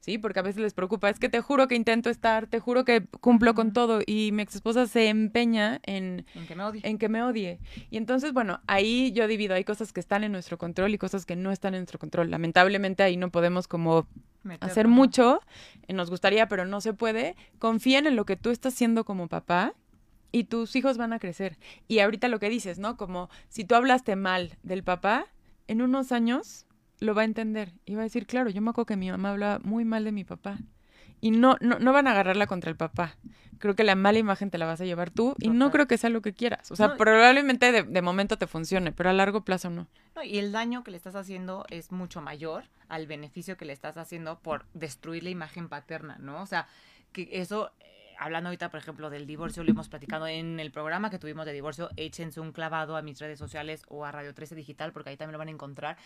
Sí, porque a veces les preocupa, es que te juro que intento estar, te juro que cumplo con todo y mi ex esposa se empeña en, en, que me odie. en que me odie. Y entonces, bueno, ahí yo divido, hay cosas que están en nuestro control y cosas que no están en nuestro control. Lamentablemente ahí no podemos como hacer mucho, nos gustaría, pero no se puede. Confíen en lo que tú estás haciendo como papá y tus hijos van a crecer. Y ahorita lo que dices, ¿no? Como si tú hablaste mal del papá, en unos años lo va a entender y va a decir, claro, yo me acuerdo que mi mamá hablaba muy mal de mi papá. Y no, no, no van a agarrarla contra el papá. Creo que la mala imagen te la vas a llevar tú y no creo que sea lo que quieras. O sea, probablemente de, de, momento te funcione, pero a largo plazo no. no. Y el daño que le estás haciendo es mucho mayor al beneficio que le estás haciendo por destruir la imagen paterna, ¿no? O sea, que eso hablando ahorita, por ejemplo, del divorcio, lo hemos platicado en el programa que tuvimos de divorcio, échense un clavado a mis redes sociales o a Radio 13 Digital, porque ahí también lo van a encontrar.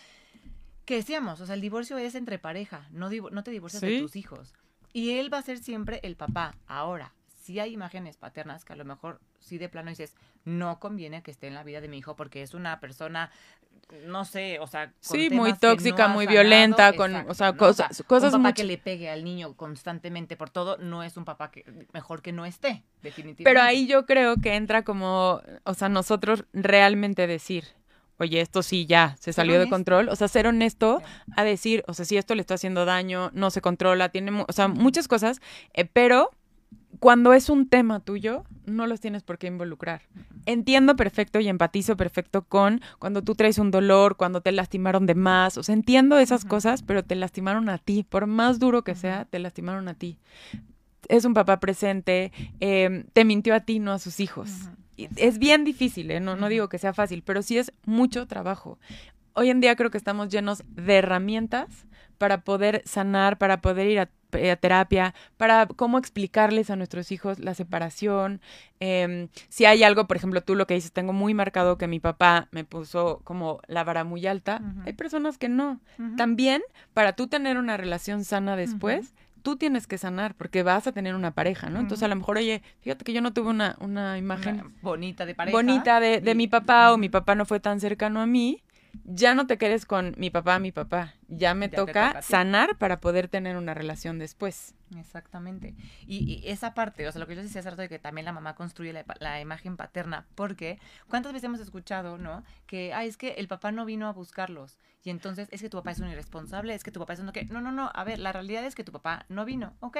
Que decíamos, o sea, el divorcio es entre pareja, no, no te divorcias de tus hijos. Y él va a ser siempre el papá. Ahora, si hay imágenes paternas que a lo mejor sí de plano dices, no conviene que esté en la vida de mi hijo porque es una persona no sé, o sea, sí, muy tóxica, muy violenta, con, o sea, cosas, cosas un papá que le pegue al niño constantemente por todo no es un papá que mejor que no esté, definitivamente. Pero ahí yo creo que entra como, o sea, nosotros realmente decir, oye, esto sí ya se salió de control, o sea, ser honesto a decir, o sea, si esto le está haciendo daño, no se controla, tiene, o sea, muchas cosas, eh, pero cuando es un tema tuyo, no los tienes por qué involucrar. Entiendo perfecto y empatizo perfecto con cuando tú traes un dolor, cuando te lastimaron de más, o sea, entiendo esas cosas, pero te lastimaron a ti, por más duro que sea, te lastimaron a ti. Es un papá presente, em, te mintió a ti, no a sus hijos. Es bien difícil, ¿eh? no, no digo que sea fácil, pero sí es mucho trabajo. Hoy en día creo que estamos llenos de herramientas para poder sanar, para poder ir a eh, terapia, para cómo explicarles a nuestros hijos la separación. Em, si hay algo, por ejemplo, tú lo que dices, tengo muy marcado que mi papá me puso como la vara muy alta. Hay personas que no. También, para tú tener una relación sana después, tú tienes que sanar porque vas a tener una pareja, ¿no? Entonces a lo mejor, oye, fíjate que yo no tuve una, una imagen bonita de pareja. Bonita de, de mi papá o mi papá no fue tan cercano a mí ya no te quedes con mi papá, mi papá. Ya me toca, sanar para poder tener una relación después. Exactamente. Y, esa parte, o sea, lo que yo decía hace rato de que también la mamá construye la, imagen paterna, porque ¿cuántas veces hemos escuchado, no? Que, ay, es que el papá no vino a buscarlos. Y entonces es que tu papá es un irresponsable, es que tu papá es un que. No, no, no. A ver, la realidad es que tu papá no vino. Ok,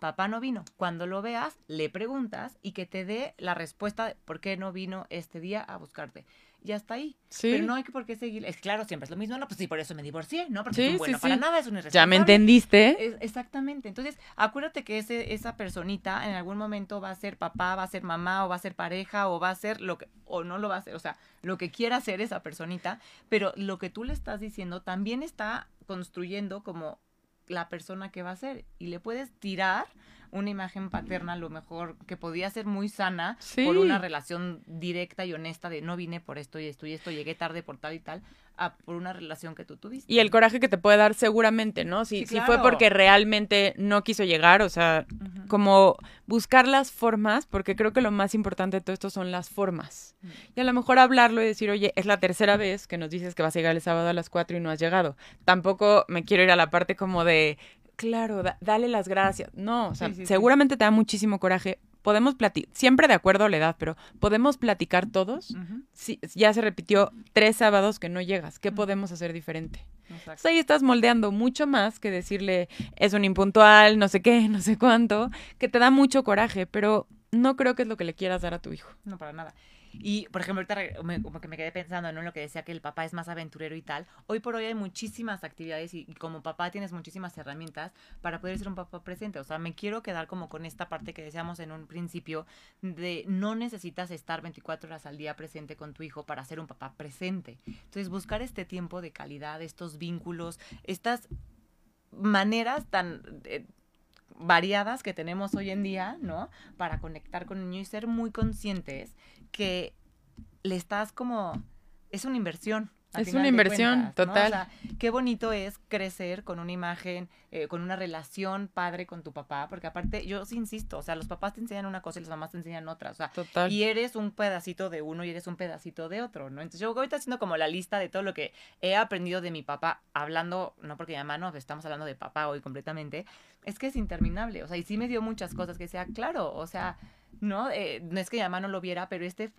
papá no vino. Cuando lo veas, le preguntas y que te dé la respuesta de por qué no vino este día a buscarte ya está ahí. Sí. Pero no hay que por qué seguir. Es claro, siempre es lo mismo. No, pues sí, por eso me divorcié, ¿no? Porque es un bueno para nada, es un irresponsable. Ya me entendiste. exactamente. Entonces, acuérdate que ese, esa personita en algún momento va a ser papá, va a ser mamá, o va a ser pareja, o va a ser lo que, o no lo va a hacer. O sea, lo que quiera hacer esa personita. Pero lo que tú le estás diciendo también está construyendo como la persona que va a ser. Y le puedes tirar una imagen paterna a lo mejor que podía ser muy sana por una relación directa y honesta de no vine por esto y esto y esto, llegué tarde por tal y tal, a por una relación que tú tuviste. Y el coraje que te puede dar seguramente, ¿no? Si, si fue porque realmente no quiso llegar, o sea, como buscar las formas, porque creo que lo más importante de todo esto son las formas. Y a lo mejor hablarlo y decir, oye, es la tercera vez que nos dices que vas a llegar el sábado a las 4 y no has llegado. Tampoco me quiero ir a la parte como de claro, dale las gracias. No, o sea, seguramente te da muchísimo coraje. Podemos platicar, siempre de acuerdo a la edad, pero podemos platicar todos. si, ya se repitió tres sábados que no llegas. ¿Qué podemos hacer diferente? Exacto. ahí estás moldeando mucho más que decirle es un impuntual, no sé qué, (laughs) no sé cuánto, que te da mucho coraje, pero no creo que es lo que le quieras dar a tu hijo. No, para nada. Y, por ejemplo, ahorita me- como que me quedé pensando ¿no? en lo que decía que el papá es más aventurero y tal. Hoy por hoy hay muchísimas actividades y, y como papá tienes muchísimas herramientas para poder ser un papá presente. O sea, me quiero quedar como con esta parte que decíamos en un principio de no necesitas estar 24 horas al día presente con tu hijo para ser un papá presente. Entonces, buscar este tiempo de calidad, estos vínculos, estas maneras tan eh, variadas que tenemos hoy en día, ¿no? Para conectar con el niño y ser muy conscientes que le estás como... Es una inversión. Es una inversión, cuentas, ¿no? O total. sea, qué bonito es crecer con una imagen, eh, con una relación padre con tu papá, porque aparte, yo sí insisto, o sea, los papás te enseñan una cosa y las mamás te enseñan otra, o sea, Total. y eres un pedacito de uno y eres un pedacito de otro, ¿no? Entonces yo ahorita haciendo como la lista de todo lo que he aprendido de mi papá, hablando, no porque mi mamá no, estamos hablando de papá hoy completamente, es que es interminable, o sea, y sí me dio muchas cosas que sea, claro, o sea, ¿no? Eh, no es que mi mamá no lo viera, pero este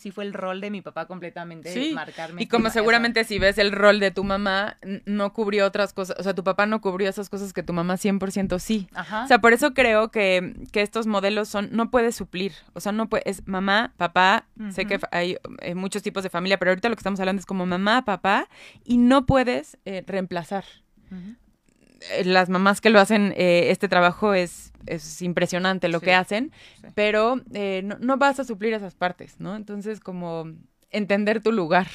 sí fue el rol de mi papá completamente, Sí, marcarme. Y como seguramente si ves el rol de tu mamá, no cubrió otras cosas, o sea, tu papá no cubrió esas cosas que tu mamá 100% sí. Ajá. O sea, por eso creo que, que estos modelos son, no puedes suplir, o sea, no puede, es mamá, papá, sé que hay eh, muchos tipos de familia, pero ahorita lo que estamos hablando es como mamá, papá, y no puedes eh, reemplazar. Las mamás que lo hacen, eh, este trabajo es, es impresionante lo Sí, que hacen, sí. pero eh, no, no vas a suplir esas partes, ¿no? Entonces, como entender tu lugar.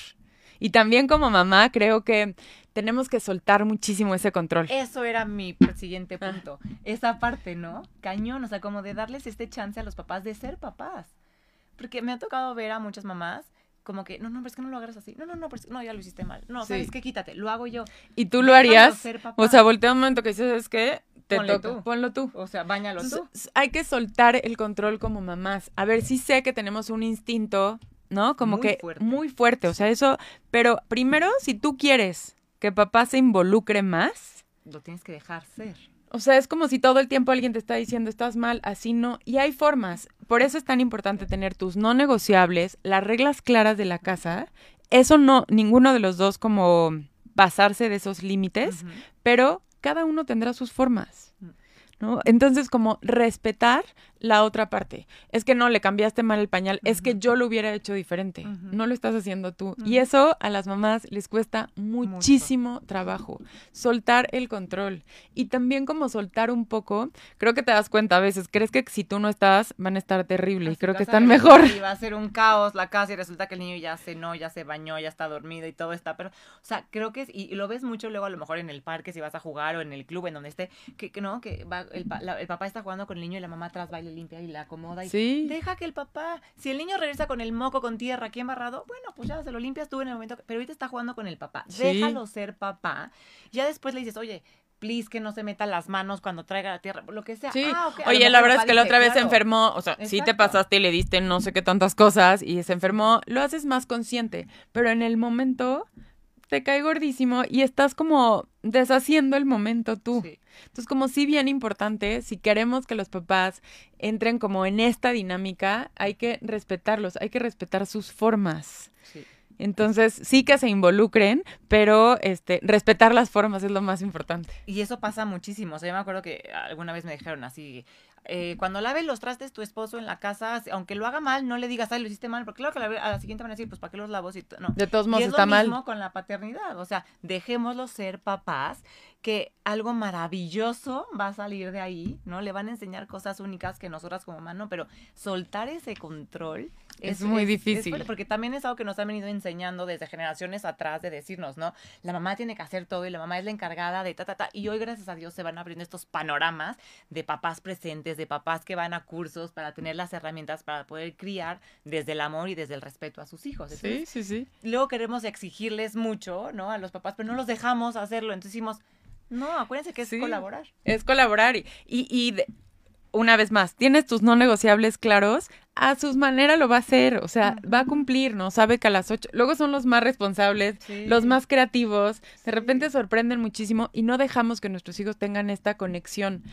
Y también como mamá, creo que tenemos que soltar muchísimo ese control. Eso era mi siguiente Ah. punto. Esa parte, ¿no? Cañón, o sea, como de darles este chance a los papás de ser papás. Porque me ha tocado ver a muchas mamás como que, no, no, pero es que no lo agarras así. No, no, no, pero es- no, ya lo hiciste mal. No, Sí. ¿sabes qué? Quítate, lo hago yo. Y tú lo harías, o sea, voltea un momento que dices, es que te Ponle toca, tú. ponlo tú. O sea, bañalo tú. Hay que soltar el control como mamás. A ver, sí sé que tenemos un instinto, ¿no? Como Muy que fuerte. muy fuerte, o sea, eso, pero primero, si tú quieres que papá se involucre más, Lo tienes que dejar ser. O sea, es como si todo el tiempo alguien te está diciendo, estás mal, así no, y hay formas. Por eso es tan importante tener tus no negociables, las reglas claras de la casa. Eso no, ninguno de los dos como pasarse de esos límites, pero cada uno tendrá sus formas. Mm. ¿No? Entonces, como respetar la otra parte. Es que no, le cambiaste mal el pañal, es que yo lo hubiera hecho diferente. Ujú. No lo estás haciendo tú. Y Ujú. eso a las mamás les cuesta muchísimo trabajo. Soltar el control. Y también como soltar un poco, creo que te das cuenta a veces, crees que si tú no estás, van a estar terrible. Y creo que están mejor. Y va a ser un caos la casa y resulta que el niño ya cenó, ya se bañó, ya está dormido y todo está. Pero, o sea, creo que es, y, y lo ves mucho luego a lo mejor en el parque si vas a jugar o en el club, en donde esté, que, que no, que va, el, la- el papá está jugando con el niño y la mamá atrás y le limpia y la acomoda. Y Sí. Deja que el papá, si el niño regresa con el moco con tierra aquí embarrado, bueno, pues ya se lo limpias tú en el momento, pero ahorita está jugando con el papá. Sí. Déjalo ser papá. Ya después le dices, oye, please que no se meta las manos cuando traiga la tierra, lo que sea. Sí. Ah, Oye, la verdad es que la otra vez se enfermó, o sea, sí te pasaste y le diste no sé qué tantas cosas y se enfermó, lo haces más consciente, pero en el momento te cae gordísimo y estás como deshaciendo el momento tú. Sí. Entonces, como sí bien importante, si queremos que los papás entren como en esta dinámica, hay que respetarlos, hay que respetar sus formas. Sí. Entonces, sí que se involucren, pero este respetar las formas es lo más importante. Y eso pasa muchísimo. O sea, yo me acuerdo que alguna vez me dijeron así, eh, cuando lave los trastes tu esposo en la casa, aunque lo haga mal, no le digas, ay, lo hiciste mal, porque claro que la- a la siguiente van a decir, pues, ¿para qué los lavos? Y no. De todos Y modos es está lo mal. mismo con la paternidad. O sea, dejémoslo ser papás, que algo maravilloso va a salir de ahí, ¿no? Le van a enseñar cosas únicas que nosotras como mamá no, pero soltar ese control Es muy difícil. fuerte, porque también es algo que nos han venido enseñando desde generaciones atrás de decirnos, ¿no? La mamá tiene que hacer todo y la mamá es la encargada de ta, ta, ta. Y hoy, gracias a Dios, se van abriendo estos panoramas de papás presentes, de papás que van a cursos para tener las herramientas para poder criar desde el amor y desde el respeto a sus hijos. Sí, sí, sí. luego queremos exigirles mucho, ¿no? A los papás, pero no los dejamos hacerlo. Entonces decimos, no, acuérdense que es Sí. colaborar. Es colaborar y, y, y de- una vez más, tienes tus no negociables claros, a sus maneras lo va a hacer, o sea, va a cumplir, ¿no? Sabe que a las ocho, luego son los más responsables, Sí. los más creativos, de repente sorprenden muchísimo y no dejamos que nuestros hijos tengan esta conexión.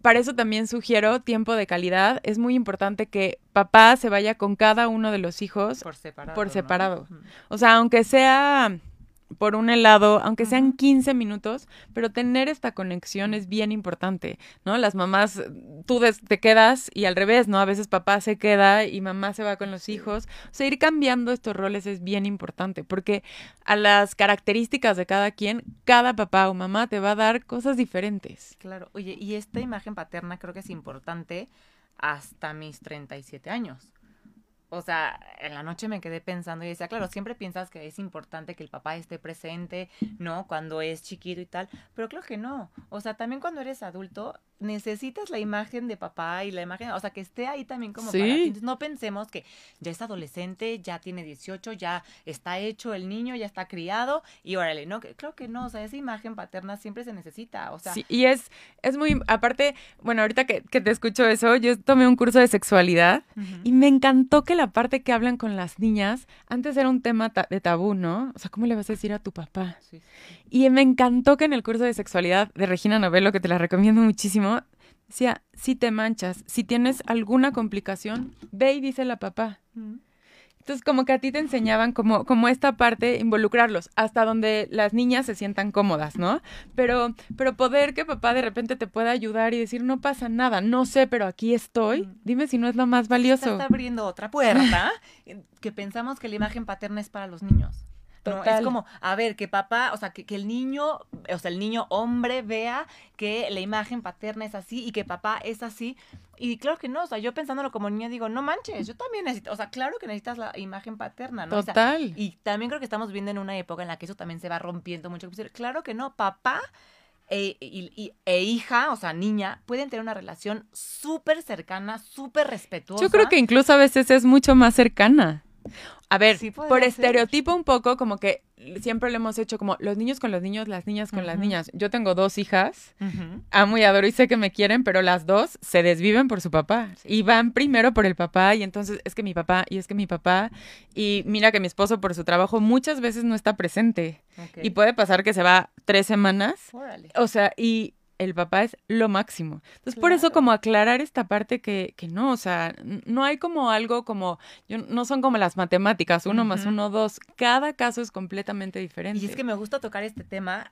Para eso también sugiero tiempo de calidad, es muy importante que papá se vaya con cada uno de los hijos Por separado. por separado. O sea, aunque sea por un helado, aunque sean 15 minutos, pero tener esta conexión es bien importante, ¿no? Las mamás, tú te quedas y al revés, ¿no? A veces papá se queda y mamá se va con los hijos. O sea, ir cambiando estos roles es bien importante porque a las características de cada quien, cada papá o mamá te va a dar cosas diferentes. Claro, oye, y esta imagen paterna creo que es importante hasta mis 37 años o sea, en la noche me quedé pensando y decía, claro, siempre piensas que es importante que el papá esté presente, ¿no? Cuando es chiquito y tal, pero creo que no. O sea, también cuando eres adulto, necesitas la imagen de papá y la imagen, o sea, que esté ahí también como para ti. no pensemos que ya es adolescente, ya tiene 18, ya está hecho el niño, ya está criado y órale, no, creo que no, o sea, esa imagen paterna siempre se necesita, o sea. Sí, y es, es muy, aparte, bueno, ahorita que, te escucho eso, yo tomé un curso de sexualidad y me encantó que la parte que hablan con las niñas, antes era un tema de tabú, ¿no? O sea, ¿cómo le vas a decir a tu papá? Y me encantó que en el curso de sexualidad de Regina Novello, que te la recomiendo muchísimo, Decía, si te manchas, si tienes alguna complicación, ve y dísela a papá. Entonces, como que a ti te enseñaban como, como esta parte, involucrarlos, hasta donde las niñas se sientan cómodas, ¿no? Pero, pero poder que papá de repente te pueda ayudar y decir, no pasa nada, no sé, pero aquí estoy, dime si no es lo más valioso. Está abriendo otra puerta que pensamos que la imagen paterna es para los niños. Es como, a ver, que papá, o sea, que, el niño, o sea, el niño hombre vea que la imagen paterna es así y que papá es así. Y claro que no, o sea, yo pensándolo como niña digo, no manches, yo también necesito, o sea, claro que necesitas la imagen paterna, ¿no? Total. y también creo que estamos viviendo en una época en la que eso también se va rompiendo mucho. Claro que no, papá e, e, hija, o sea, niña, pueden tener una relación súper cercana, súper respetuosa. Yo creo que incluso a veces es mucho más cercana. A ver, por estereotipo un poco, como que siempre lo hemos hecho como los niños con los niños, las niñas con las niñas. Yo tengo dos hijas, amo y adoro y sé que me quieren, pero las dos se desviven por su papá y van primero por el papá y entonces es que mi papá y es que mi papá. Y mira que mi esposo por su trabajo muchas veces no está presente. Y puede pasar que se va tres semanas. O sea, y el papá es lo máximo. Entonces, por eso como aclarar esta parte que, que no, o sea, no hay como algo como, yo, no son como las matemáticas, uno más uno, dos. Cada caso es completamente diferente. Y es que me gusta tocar este tema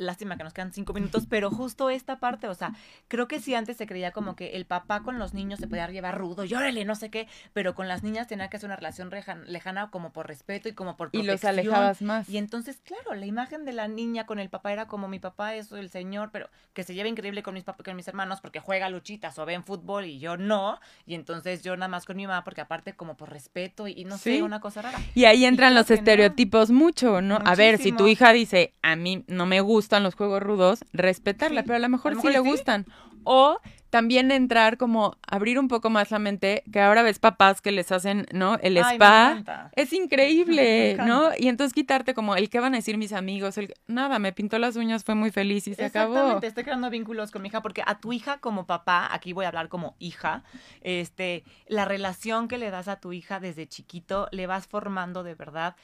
lástima que nos quedan cinco minutos, pero justo esta parte, o sea, creo que sí antes se creía como que el papá con los niños se podía llevar rudo, llórale, no sé qué, pero con las niñas tenía que hacer una relación lejana como por respeto y como por protección. Y los alejabas más. Y entonces, claro, la imagen de la niña con el papá era como mi papá es el señor, pero que se lleva increíble con mis con mis hermanos porque juega luchitas o ven fútbol y yo no, y entonces yo nada más con mi mamá porque aparte como por respeto y, no sé, una cosa rara. Y ahí entran los estereotipos mucho, ¿no? A ver, si tu hija dice, a mí no me gusta los juegos rudos, respetarla, pero a lo mejor, sí le gustan. O también entrar como abrir un poco más la mente, que ahora ves papás que les hacen, ¿no? El spa. es (laughs) increíble, ¿no? Y entonces quitarte como el que van a decir mis amigos, el nada, me pintó las uñas, fue muy feliz y se acabó. Exactamente, estoy creando vínculos con mi hija porque a tu hija como papá, aquí voy a hablar como hija, este, la relación que le das a tu hija desde chiquito le vas formando de verdad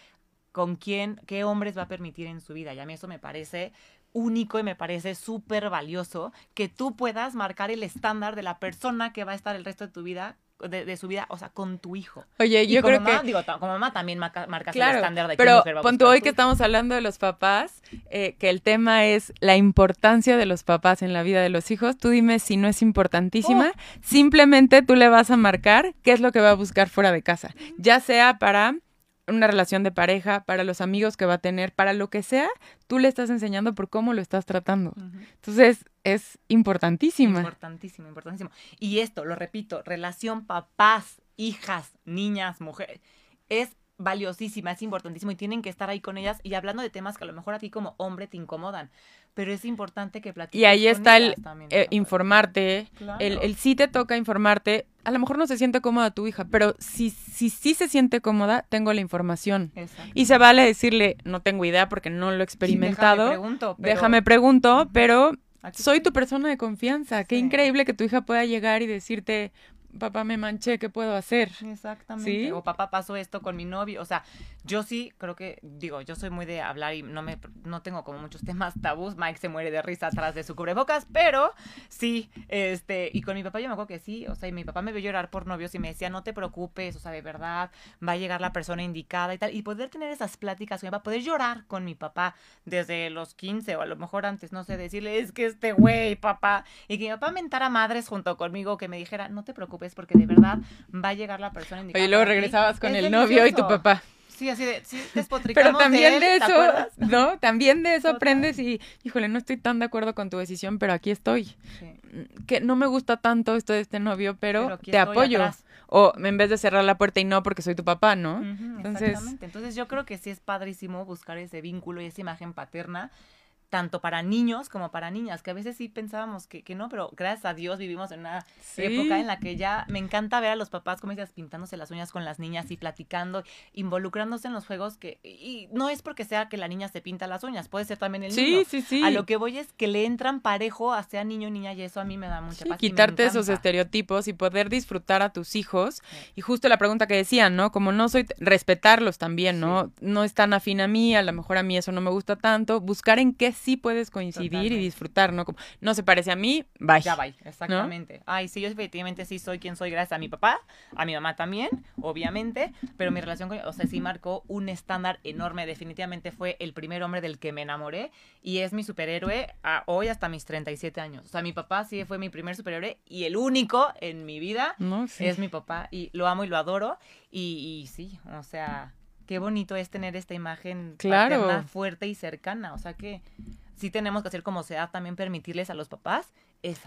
con quién, qué hombres va a permitir en su vida. Y a mí eso me parece único y me parece súper valioso que tú puedas marcar el estándar de la persona que va a estar el resto de tu vida de, su vida, o sea, con tu hijo. Oye, yo creo que... Digo, como mamá también marcas el estándar de pero mujer va hoy que estamos hablando de los papás, eh, que el tema es la importancia de los papás en la vida de los hijos, tú dime si no es importantísima, oh. simplemente tú le vas a marcar qué es lo que va a buscar fuera de casa, ya sea para una relación de pareja, para los amigos que va a tener, para lo que sea, tú le estás enseñando por cómo lo estás tratando. Entonces, es importantísima. Importantísimo, importantísimo. Y esto, lo repito, relación papás, hijas, niñas, mujeres, es valiosísima, es importantísimo y tienen que estar ahí con ellas y hablando de temas que a lo mejor a ti como hombre te incomodan, pero es importante que platiques. Y ahí está el eh, informarte, el, el sí te toca informarte. A lo mejor no se siente cómoda tu hija, pero si sí si, se siente cómoda, tengo la información. Y se vale decirle, no tengo idea porque no lo he experimentado. déjame pregunto, pero, déjame pregunto, pero soy tu persona de confianza. Qué increíble que tu hija pueda llegar y decirte, papá, me manché, ¿qué puedo hacer? Exactamente. ¿Sí? O papá pasó esto con mi novio. O sea, yo sí creo que, digo, yo soy muy de hablar y no me no tengo como muchos temas tabús. Mike se muere de risa atrás de su cubrebocas, pero sí, este, y con mi papá yo me acuerdo que sí, o sea, y mi papá me vio llorar por novios y me decía, no te preocupes, o sea, de verdad, va a llegar la persona indicada y tal. Y poder tener esas pláticas con mi papá, poder llorar con mi papá desde los 15 o a lo mejor antes, no sé, decirle, es que este güey, papá, y que mi papá mentara madres junto conmigo, que me dijera, no te preocupes porque de verdad va a llegar la persona indicada. Oye, luego para ti". regresabas con el novio y tu papá. Sí, así de, sí, (laughs) despotricamos Pero también él, de ¿te eso? ¿no? También de eso Total. aprendes y, híjole, no estoy tan de acuerdo con tu decisión, pero aquí estoy. Sí. Que no me gusta tanto esto de este novio, pero, te apoyo. atrás. O en vez de cerrar la puerta y no porque soy tu papá, ¿no? Entonces, exactamente. Entonces yo creo que sí es padrísimo buscar ese vínculo y esa imagen paterna, tanto para niños como para niñas, que a veces sí pensábamos que, que no, pero gracias a Dios vivimos en una Sí. época en la que ya me encanta ver a los papás, como dices, pintándose las uñas con las niñas y platicando, involucrándose en los juegos que, y no es porque sea que la niña se pinta las uñas, puede ser también el sí, niño. sí, sí. A lo que voy es que le entran parejo a sea niño o niña y eso a mí me da mucha Sí, paz. quitarte esos estereotipos y poder disfrutar a tus hijos. Sí. Y justo la pregunta que decían, ¿no? Como no soy, respetarlos también, ¿no? No es tan afín a mí, a lo mejor a mí eso no me gusta tanto. Buscar en qué sí puedes coincidir Totalmente. y disfrutar, ¿no? Como, no se parece a mí, bye. Ya va, exactamente. Ay, sí, yo efectivamente sí soy quien soy gracias a mi papá, a mi mamá también, obviamente, pero mi relación con, o sea, sí marcó un estándar enorme, definitivamente fue el primer hombre del que me enamoré y es mi superhéroe a hoy hasta mis 37 años. O sea, mi papá sí fue mi primer superhéroe y el único en mi vida ¿No? Sí. es mi papá y lo amo y lo adoro y, y sí, o sea, qué bonito es tener esta imagen Claro. paterna fuerte y cercana, o sea que sí tenemos que hacer como sea, también permitirles a los papás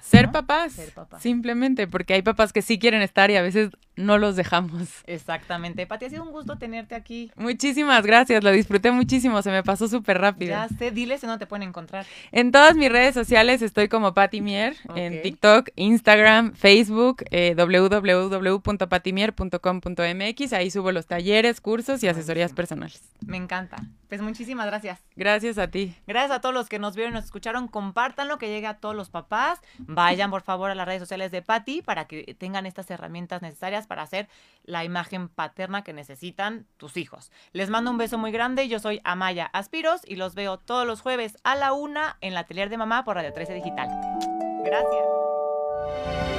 Ser ¿no? papás, Ser papás. simplemente, porque hay papás que sí quieren estar y a veces no los dejamos. Exactamente. Pati, ha sido un gusto tenerte aquí. Muchísimas gracias, lo disfruté muchísimo, se me pasó súper rápido. Ya sé, diles en dónde te pueden encontrar. En todas mis redes sociales estoy como Pati Mier, en Ok. TikTok, Instagram, Facebook, eh, www.patimier.com.mx. Ahí subo los talleres, cursos y asesorías personales. Me encanta. Pues muchísimas gracias. Gracias a ti. Gracias a todos los que nos vieron y nos escucharon. Compártanlo, que llegue a todos los papás. Vayan, por favor, a las redes sociales de Patti para que tengan estas herramientas necesarias para hacer la imagen paterna que necesitan tus hijos. Les mando un beso muy grande. Yo soy Amaya Aspiros y los veo todos los jueves a la una en la Atelier de Mamá por Radio 13 Digital. Gracias.